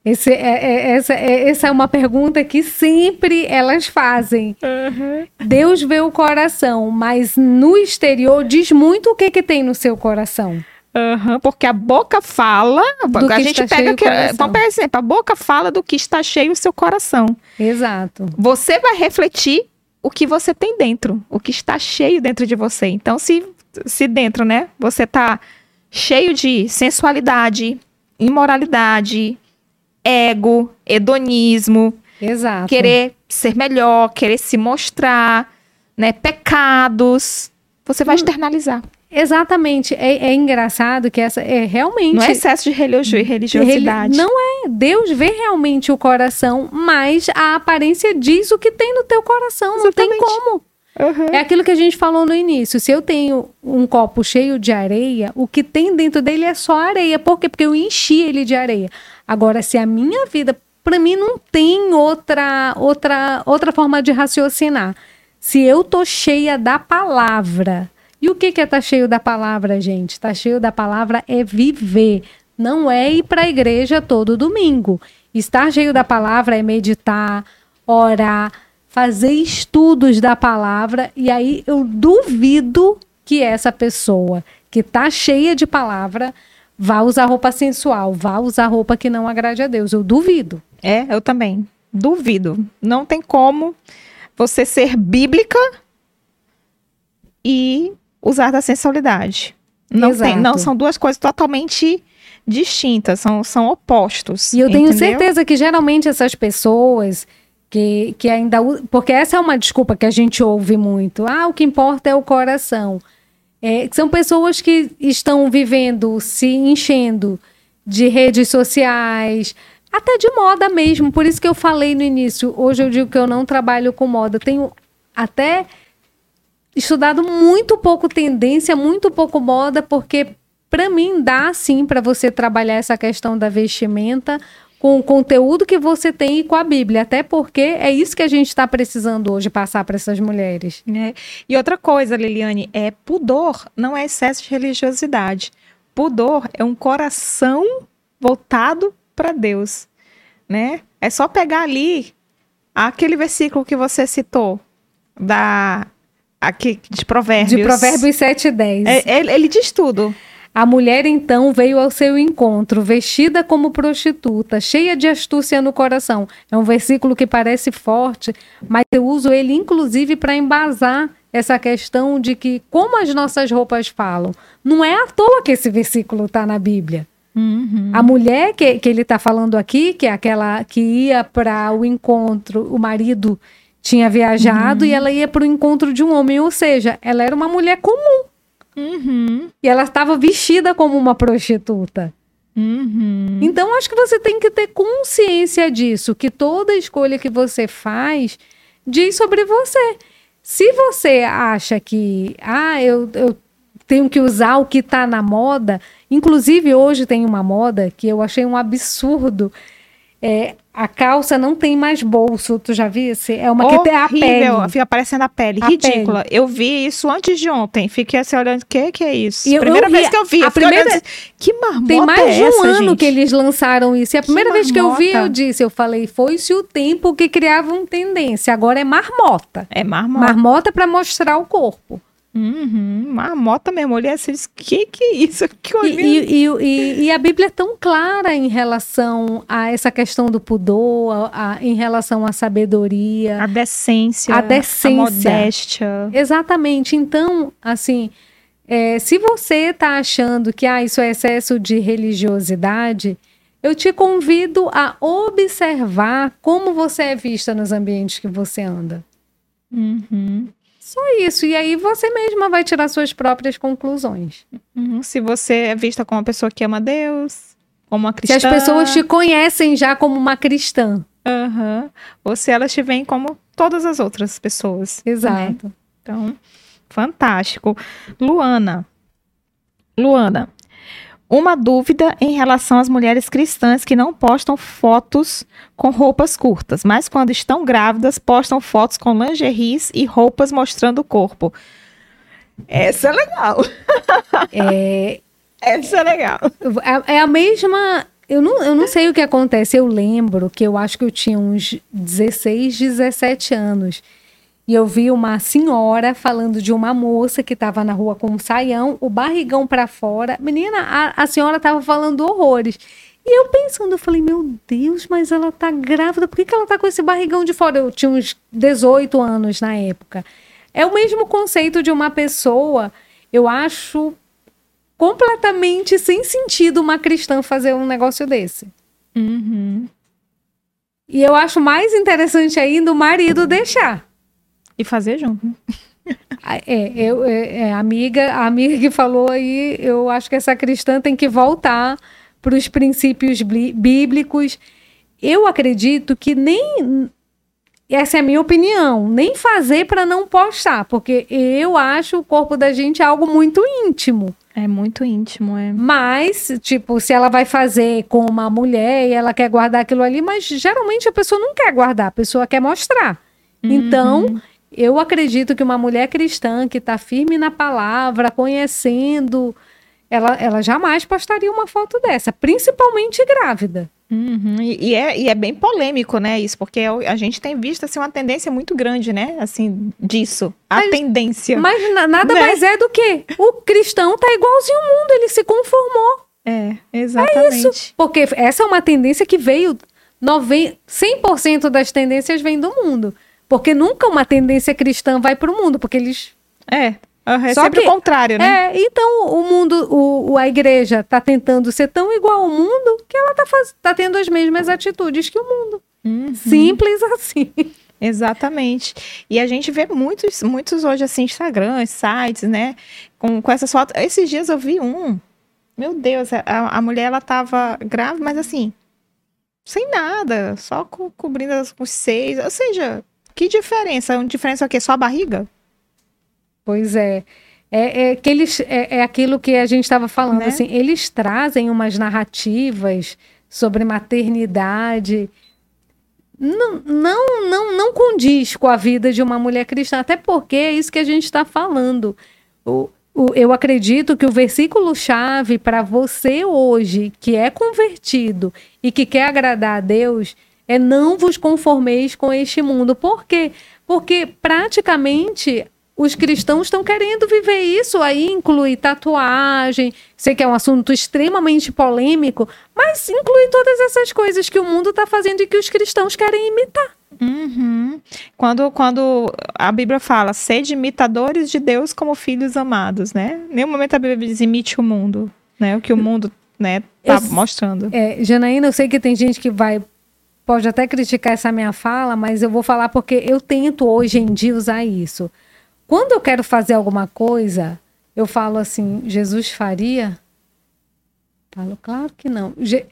esse, é, é, essa, é, essa é uma pergunta que sempre elas fazem. Uhum. Deus vê o coração, mas no exterior diz muito o que, que tem no seu coração. Uhum, porque a boca fala, do a gente pega que, por exemplo, a boca fala do que está cheio o seu coração. Exato. Você vai refletir o que você tem dentro, o que está cheio dentro de você. Então, se, se dentro, né, você está cheio de sensualidade, imoralidade, ego, hedonismo, Exato. querer ser melhor, querer se mostrar, né? Pecados. Você vai hum. externalizar. Exatamente. É, é, engraçado que essa é realmente. Não é excesso de religiosidade. Não é. Deus vê realmente o coração, mas a aparência diz o que tem no teu coração. Exatamente. Não tem como. Uhum. É aquilo que a gente falou no início. Se eu tenho um copo cheio de areia, o que tem dentro dele é só areia. Por quê? Porque eu enchi ele de areia. Agora, se a minha vida, para mim, não tem outra, outra, outra forma de raciocinar. Se eu tô cheia da palavra. E o que que é tá cheio da palavra, gente? Tá cheio da palavra é viver, não é ir para a igreja todo domingo. Estar cheio da palavra é meditar, orar, fazer estudos da palavra e aí eu duvido que essa pessoa que tá cheia de palavra vá usar roupa sensual, vá usar roupa que não agrade a Deus. Eu duvido. É, eu também. Duvido. Não tem como você ser bíblica e usar da sensualidade. Não, tem, não são duas coisas totalmente distintas, são, são opostos. E eu tenho entendeu? certeza que geralmente essas pessoas que, que ainda. Porque essa é uma desculpa que a gente ouve muito. Ah, o que importa é o coração. É, são pessoas que estão vivendo, se enchendo de redes sociais, até de moda mesmo. Por isso que eu falei no início. Hoje eu digo que eu não trabalho com moda. Tenho até estudado muito pouco tendência, muito pouco moda, porque para mim dá sim para você trabalhar essa questão da vestimenta com o conteúdo que você tem e com a Bíblia, até porque é isso que a gente está precisando hoje passar para essas mulheres. É. E outra coisa, Liliane, é pudor, não é excesso de religiosidade. Pudor é um coração voltado para Deus, né? É só pegar ali aquele versículo que você citou da aqui de Provérbios. De Provérbios 7 e 10. É, ele, ele diz tudo. A mulher então veio ao seu encontro, vestida como prostituta, cheia de astúcia no coração. É um versículo que parece forte, mas eu uso ele inclusive para embasar essa questão de que, como as nossas roupas falam, não é à toa que esse versículo está na Bíblia. Uhum. A mulher que, que ele está falando aqui, que é aquela que ia para o encontro, o marido tinha viajado uhum. e ela ia para o encontro de um homem, ou seja, ela era uma mulher comum. Uhum. E ela estava vestida como uma prostituta. Uhum. Então, acho que você tem que ter consciência disso, que toda escolha que você faz diz sobre você. Se você acha que, ah, eu, eu tenho que usar o que está na moda, inclusive hoje tem uma moda que eu achei um absurdo. É, a calça não tem mais bolso. Tu já viu? É uma Horrível. que tem a pele. Fica aparecendo a pele. A Ridícula. Pele. Eu vi isso antes de ontem. Fiquei assim olhando. O que, que é isso? E primeira eu vez que eu vi. A primeira... Olhando, que marmota Tem mais é de um essa, ano gente? que eles lançaram isso. E a primeira vez que eu vi, eu disse, eu falei, foi-se o tempo que criavam tendência. Agora é marmota. É marmota. Marmota para mostrar o corpo. Uhum, marmota mesmo, olhei assim, que que é isso? Que e, e, e, e, a Bíblia é tão clara em relação a essa questão do pudor, a, a, em relação à sabedoria. A decência. A decência. A modéstia. Exatamente. Então, assim, é, se você está achando que ah, isso é excesso de religiosidade, eu te convido a observar como você é vista nos ambientes que você anda. Uhum. Só isso. E aí você mesma vai tirar suas próprias conclusões. Uhum. Se você é vista como uma pessoa que ama Deus, como uma cristã. Se as pessoas te conhecem já como uma cristã. Uhum. Ou se elas te veem como todas as outras pessoas. Né? Exato. Né? Então, fantástico. Luana. Luana, uma dúvida em relação às mulheres cristãs que não postam fotos com roupas curtas, mas quando estão grávidas postam fotos com lingeries e roupas mostrando o corpo. Essa é legal. É... Essa é legal. É, é a mesma. Eu não, eu não sei o que acontece. Eu lembro que eu acho que eu tinha uns 16, 17 anos. E eu vi uma senhora falando de uma moça que estava na rua com um saião, o barrigão para fora. Menina, a, a senhora estava falando horrores. E eu pensando, eu falei, meu Deus, mas ela tá grávida, por que, que ela tá com esse barrigão de fora? Eu tinha uns 18 anos na época. É o mesmo conceito de uma pessoa, eu acho completamente sem sentido uma cristã fazer um negócio desse. Uhum. E eu acho mais interessante ainda o marido deixar. E fazer junto. Ah, é, eu, é, é, amiga, a amiga que falou aí, eu acho que essa cristã tem que voltar para os princípios bíblicos. Eu acredito que nem essa é a minha opinião, nem fazer para não postar, porque eu acho o corpo da gente algo muito íntimo. É muito íntimo, é. Mas, tipo, se ela vai fazer com uma mulher e ela quer guardar aquilo ali, mas geralmente a pessoa não quer guardar, a pessoa quer mostrar. Uhum. Então, eu acredito que uma mulher cristã que está firme na palavra, conhecendo, ela, ela jamais postaria uma foto dessa, principalmente grávida. Uhum. E, e, é, e é bem polêmico, né, isso, porque a gente tem visto assim, uma tendência muito grande, né, assim, disso. A mas, tendência. Mas nada né? mais é do que o cristão tá igualzinho ao mundo, ele se conformou. É, exatamente. É isso, porque essa é uma tendência que veio 90, 100% das tendências vêm do mundo. Porque nunca uma tendência cristã vai para o mundo, porque eles. É. É Só sempre que, o contrário, né? É, então o mundo, o, a igreja está tentando ser tão igual ao mundo que ela está tá tendo as mesmas atitudes que o mundo. Uhum. Simples assim. Exatamente. E a gente vê muitos, muitos hoje, assim, Instagrams, sites, né? Com, com essas fotos. Esses dias eu vi um. Meu Deus, a, a mulher, ela tava grávida, mas assim, sem nada, só co cobrindo os seios. Ou seja, que diferença? Uma diferença é o quê? Só a barriga? Pois é. É, é, que eles, é, é aquilo que a gente estava falando, né? assim, eles trazem umas narrativas sobre maternidade. Não, não, não, não condiz com a vida de uma mulher cristã, até porque é isso que a gente está falando. O, o, eu acredito que o versículo-chave para você hoje, que é convertido e que quer agradar a Deus, é não vos conformeis com este mundo. Por quê? Porque praticamente os cristãos estão querendo viver isso, aí inclui tatuagem, sei que é um assunto extremamente polêmico, mas inclui todas essas coisas que o mundo está fazendo e que os cristãos querem imitar. Uhum. Quando, quando a Bíblia fala, sede imitadores de Deus como filhos amados, né? Em nenhum momento a Bíblia diz imite o mundo, né? O que o mundo, né, tá eu, mostrando. É, Janaína, eu sei que tem gente que vai pode até criticar essa minha fala, mas eu vou falar porque eu tento hoje em dia usar isso. Quando eu quero fazer alguma coisa, eu falo assim, Jesus faria? Falo, claro que não. Je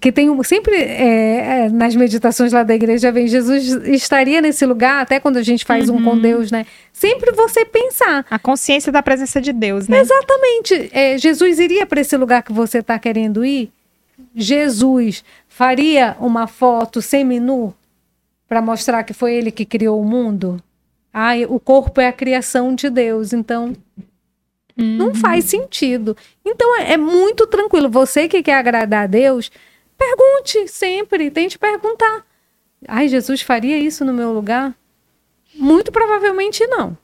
que tem sempre é, é, nas meditações lá da igreja vem Jesus estaria nesse lugar até quando a gente faz uhum. um com uhum. Deus, né? Sempre você pensar a consciência da presença de Deus, né? Exatamente. É, Jesus iria para esse lugar que você está querendo ir? Jesus faria uma foto semi-nu para mostrar que foi ele que criou o mundo? Ah, o corpo é a criação de Deus, então uhum. não faz sentido. Então é, é, muito tranquilo. Você que quer agradar a Deus, pergunte sempre, tente perguntar. Ai, Jesus faria isso no meu lugar? Muito provavelmente não.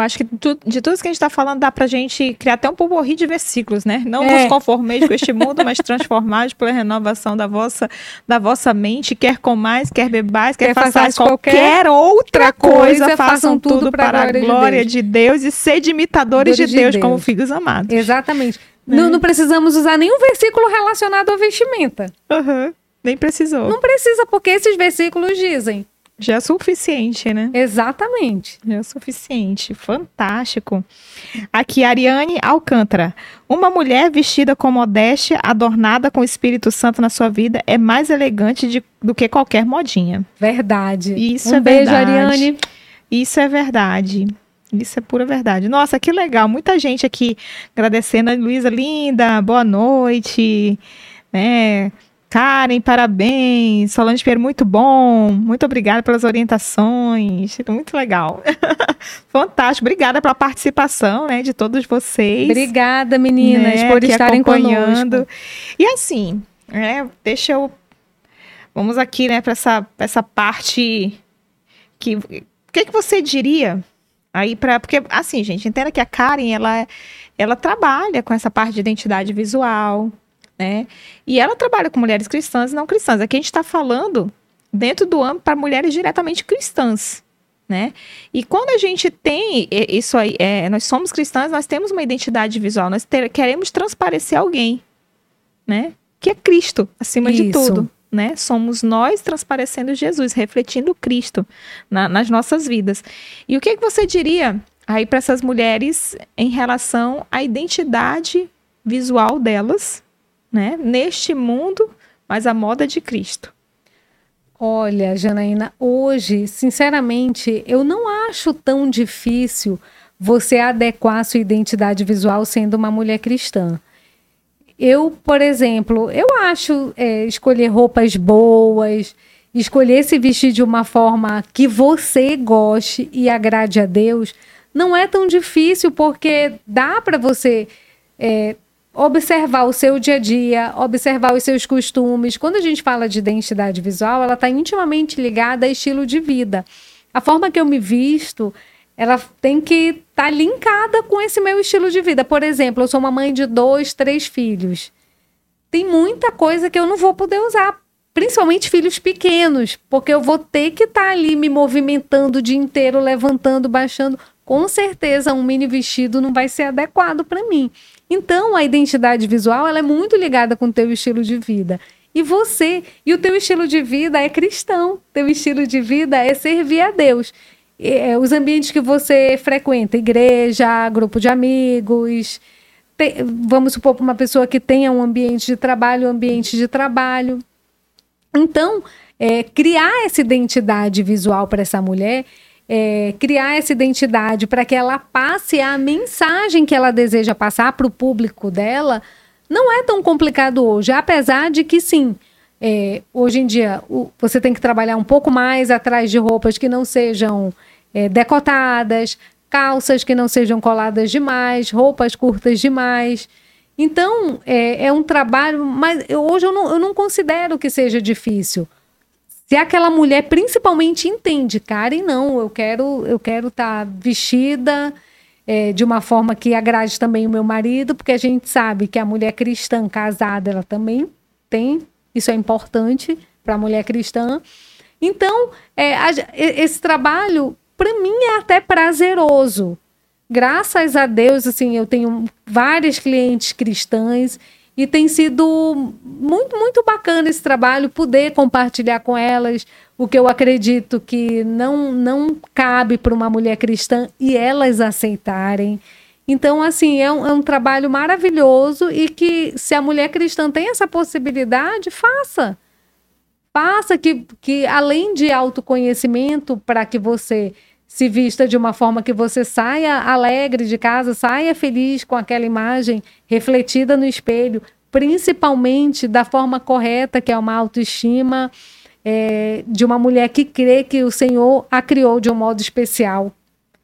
Eu acho que tu, de tudo que a gente está falando, dá para a gente criar até um pomorri de versículos, né? Não é. nos conformeis com este mundo, mas transformados pela renovação da vossa, da vossa mente, quer comais, quer bebais, quer, quer façais qualquer, outra coisa, coisa façam tudo para a glória de Deus, de Deus e sede imitadores de, de Deus, Deus, como filhos amados. Exatamente. Né? Não, não, precisamos usar nenhum versículo relacionado à vestimenta. Uhum. Nem precisou. Não precisa, porque esses versículos dizem já é suficiente, né? Exatamente. Já é suficiente. Fantástico. Aqui, Ariane Alcântara. Uma mulher vestida com modéstia, adornada com o Espírito Santo na sua vida, é mais elegante de, do que qualquer modinha. Verdade. Isso um é beijo, verdade. Ariane. Isso é verdade. Isso é pura verdade. Nossa, que legal. Muita gente aqui agradecendo a Luísa Linda. Boa noite. Né? Karen, parabéns. Solange Pierre, muito bom. Muito obrigada pelas orientações. Muito legal. Fantástico. Obrigada pela participação, né, de todos vocês. Obrigada, meninas, né, por estarem acompanhando. Conosco. E assim, né, deixa eu Vamos aqui, né, para essa essa parte que o que que você diria aí para porque assim, gente, entenda que a Karen ela ela trabalha com essa parte de identidade visual, né? E ela trabalha com mulheres cristãs e não cristãs. Aqui a gente está falando dentro do âmbito para mulheres diretamente cristãs. Né? E quando a gente tem isso aí, é, nós somos cristãs, nós temos uma identidade visual, nós ter, queremos transparecer alguém, né? Que é Cristo, acima isso. de tudo. Né? Somos nós transparecendo Jesus, refletindo Cristo na, nas nossas vidas. E o que, que você diria aí para essas mulheres em relação à identidade visual delas né? Neste mundo, mas a moda de Cristo. Olha, Janaína, hoje, sinceramente, eu não acho tão difícil você adequar sua identidade visual sendo uma mulher cristã. Eu, por exemplo, eu acho é, escolher roupas boas escolher se vestir de uma forma que você goste e agrade a Deus, não é tão difícil, porque dá para você é, observar o seu dia a dia, observar os seus costumes. Quando a gente fala de identidade visual, ela está intimamente ligada a estilo de vida. A forma que eu me visto, ela tem que estar tá linkada com esse meu estilo de vida. Por exemplo, eu sou uma mãe de dois, três filhos. Tem muita coisa que eu não vou poder usar principalmente filhos pequenos, porque eu vou ter que estar tá ali me movimentando o dia inteiro, levantando, baixando. Com certeza, um mini vestido não vai ser adequado para mim. Então, a identidade visual ela é muito ligada com o teu estilo de vida. E você, e o teu estilo de vida é cristão, teu estilo de vida é servir a Deus. É, os ambientes que você frequenta, igreja, grupo de amigos, tem, vamos supor para uma pessoa que tenha um ambiente de trabalho, um ambiente de trabalho. Então, é, criar essa identidade visual para essa mulher, é, criar essa identidade para que ela passe a mensagem que ela deseja passar para o público dela, não é tão complicado hoje, apesar de que sim. É, hoje em dia, o, você tem que trabalhar um pouco mais atrás de roupas que não sejam é, decotadas, calças que não sejam coladas demais, roupas curtas demais. Então, é, é um trabalho, mas hoje eu não, eu não considero que seja difícil. Se aquela mulher principalmente entende, Karen, não, eu quero eu quero estar tá vestida é, de uma forma que agrade também o meu marido, porque a gente sabe que a mulher cristã casada, ela também tem, isso é importante para a mulher cristã. Então, é, a, esse trabalho, para mim, é até prazeroso graças a Deus, assim, eu tenho várias clientes cristãs e tem sido muito, muito bacana esse trabalho, poder compartilhar com elas o que eu acredito que não, não cabe para uma mulher cristã e elas aceitarem. Então, assim, é um, é um trabalho maravilhoso e que se a mulher cristã tem essa possibilidade, faça. Faça que, que além de autoconhecimento, para que você se vista de uma forma que você saia alegre de casa, saia feliz com aquela imagem refletida no espelho, principalmente da forma correta, que é uma autoestima é, de uma mulher que crê que o Senhor a criou de um modo especial.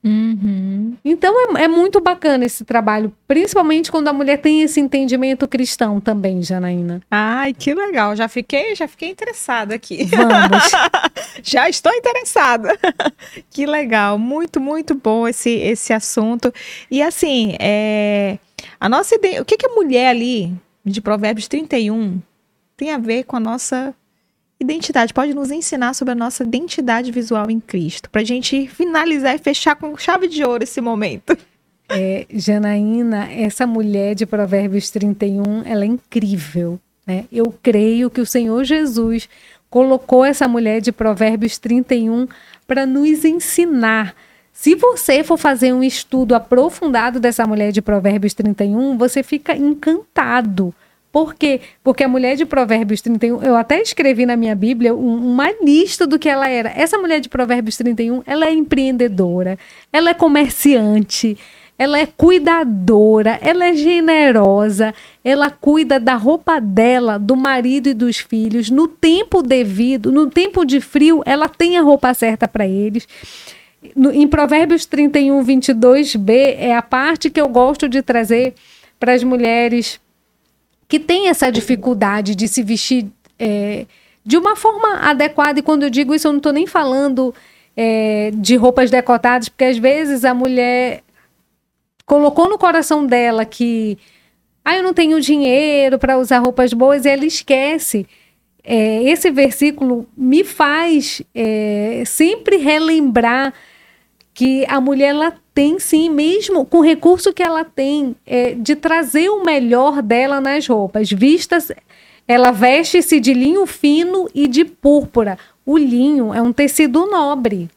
Uhum. Então é, é, muito bacana esse trabalho, principalmente quando a mulher tem esse entendimento cristão também, Janaína. Ai, que legal. Já fiquei, já fiquei interessada aqui. Vamos. já estou interessada. que legal. Muito, muito bom esse, esse assunto. E assim, é, a nossa ideia. O que, que a mulher ali, de Provérbios 31, tem a ver com a nossa identidade, pode nos ensinar sobre a nossa identidade visual em Cristo, para a gente finalizar e fechar com chave de ouro esse momento. É, Janaína, essa mulher de Provérbios 31, ela é incrível. Né? Eu creio que o Senhor Jesus colocou essa mulher de Provérbios 31 para nos ensinar. Se você for fazer um estudo aprofundado dessa mulher de Provérbios 31, você fica encantado por quê? Porque a mulher de Provérbios 31, eu até escrevi na minha Bíblia uma lista do que ela era. Essa mulher de Provérbios 31, ela é empreendedora, ela é comerciante, ela é cuidadora, ela é generosa, ela cuida da roupa dela, do marido e dos filhos, no tempo devido, no tempo de frio, ela tem a roupa certa para eles. No, em Provérbios 31, 22b, é a parte que eu gosto de trazer para as mulheres que tem essa dificuldade de se vestir é, de uma forma adequada. E quando eu digo isso, eu não estou nem falando é, de roupas decotadas, porque às vezes a mulher colocou no coração dela que ah, eu não tenho dinheiro para usar roupas boas e ela esquece. É, esse versículo me faz é, sempre relembrar que a mulher ela tem sim, mesmo com o recurso que ela tem, é, de trazer o melhor dela nas roupas. Vistas, ela veste-se de linho fino e de púrpura. O linho é um tecido nobre.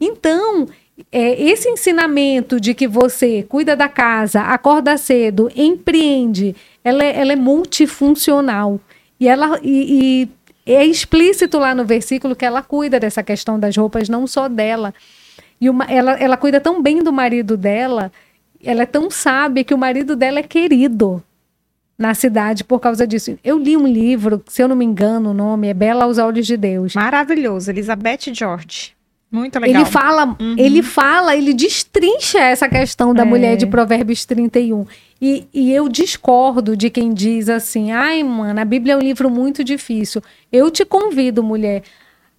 Então, é, esse ensinamento de que você cuida da casa, acorda cedo, empreende, ela é, ela é multifuncional. E ela e, e é explícito lá no versículo que ela cuida dessa questão das roupas, não só dela, e uma, ela, ela cuida tão bem do marido dela, ela é tão sábia que o marido dela é querido. na cidade por causa disso. Eu li um livro, se eu não me engano, o nome é Bela aos Olhos de Deus. Maravilhoso, Elizabeth George. Muito legal. Ele fala, uhum. ele fala, ele destrincha essa questão da é. mulher de Provérbios 31. E, e eu discordo de quem diz assim: ai, mano, a Bíblia é um livro muito difícil. Eu te convido, mulher,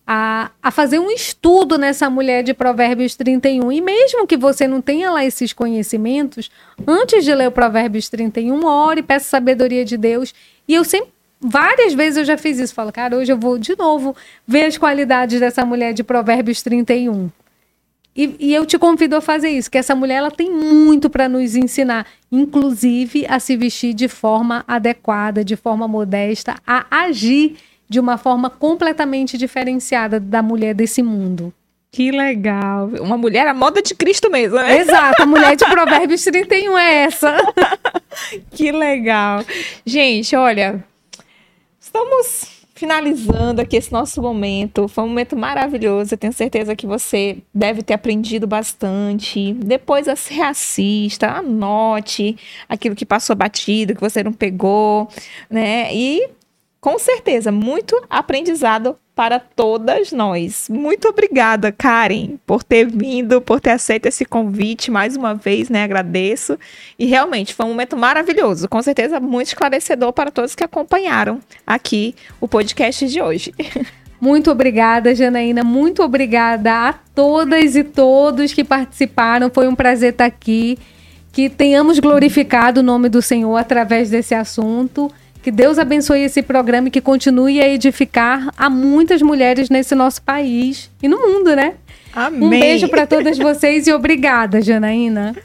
a, a fazer um estudo nessa mulher de Provérbios 31. E mesmo que você não tenha lá esses conhecimentos, antes de ler o Provérbios 31, ore, peça sabedoria de Deus. E eu sempre Várias vezes eu já fiz isso. Falo, cara, hoje eu vou de novo ver as qualidades dessa mulher de Provérbios 31. E, e eu te convido a fazer isso, que essa mulher ela tem muito para nos ensinar, inclusive a se vestir de forma adequada, de forma modesta, a agir de uma forma completamente diferenciada da mulher desse mundo. Que legal. Uma mulher à moda de Cristo mesmo, né? Exato, a mulher de Provérbios 31 é essa. que legal. Gente, olha, estamos finalizando aqui esse nosso momento. Foi um momento maravilhoso. Eu tenho certeza que você deve ter aprendido bastante. Depois reassista, anote aquilo que passou batido, que você não pegou, né? E com certeza, muito aprendizado para todas nós. Muito obrigada, Karen, por ter vindo, por ter aceito esse convite mais uma vez, né? Agradeço. E realmente foi um momento maravilhoso, com certeza muito esclarecedor para todos que acompanharam aqui o podcast de hoje. Muito obrigada, Janaína. Muito obrigada a todas e todos que participaram. Foi um prazer estar aqui. Que tenhamos glorificado o nome do Senhor através desse assunto. Que Deus abençoe esse programa e que continue a edificar a muitas mulheres nesse nosso país e no mundo, né? Amém. Um beijo para todas vocês e obrigada, Janaína.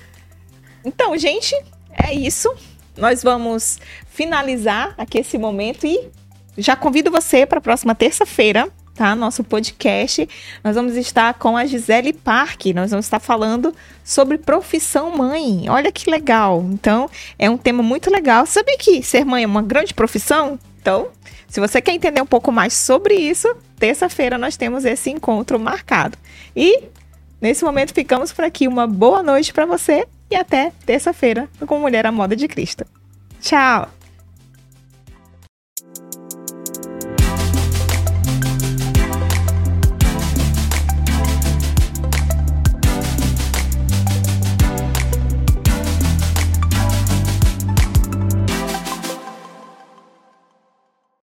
Então, gente, é isso. Nós vamos finalizar aqui esse momento e já convido você para a próxima terça-feira tá? Nosso podcast. Nós vamos estar com a Gisele Park. Nós vamos estar falando sobre profissão mãe. Olha que legal. Então, é um tema muito legal. Sabe que ser mãe é uma grande profissão? Então, se você quer entender um pouco mais sobre isso, terça-feira nós temos esse encontro marcado. E nesse momento ficamos por aqui. Uma boa noite para você e até terça-feira com Mulher à Moda de Cristo. Tchau!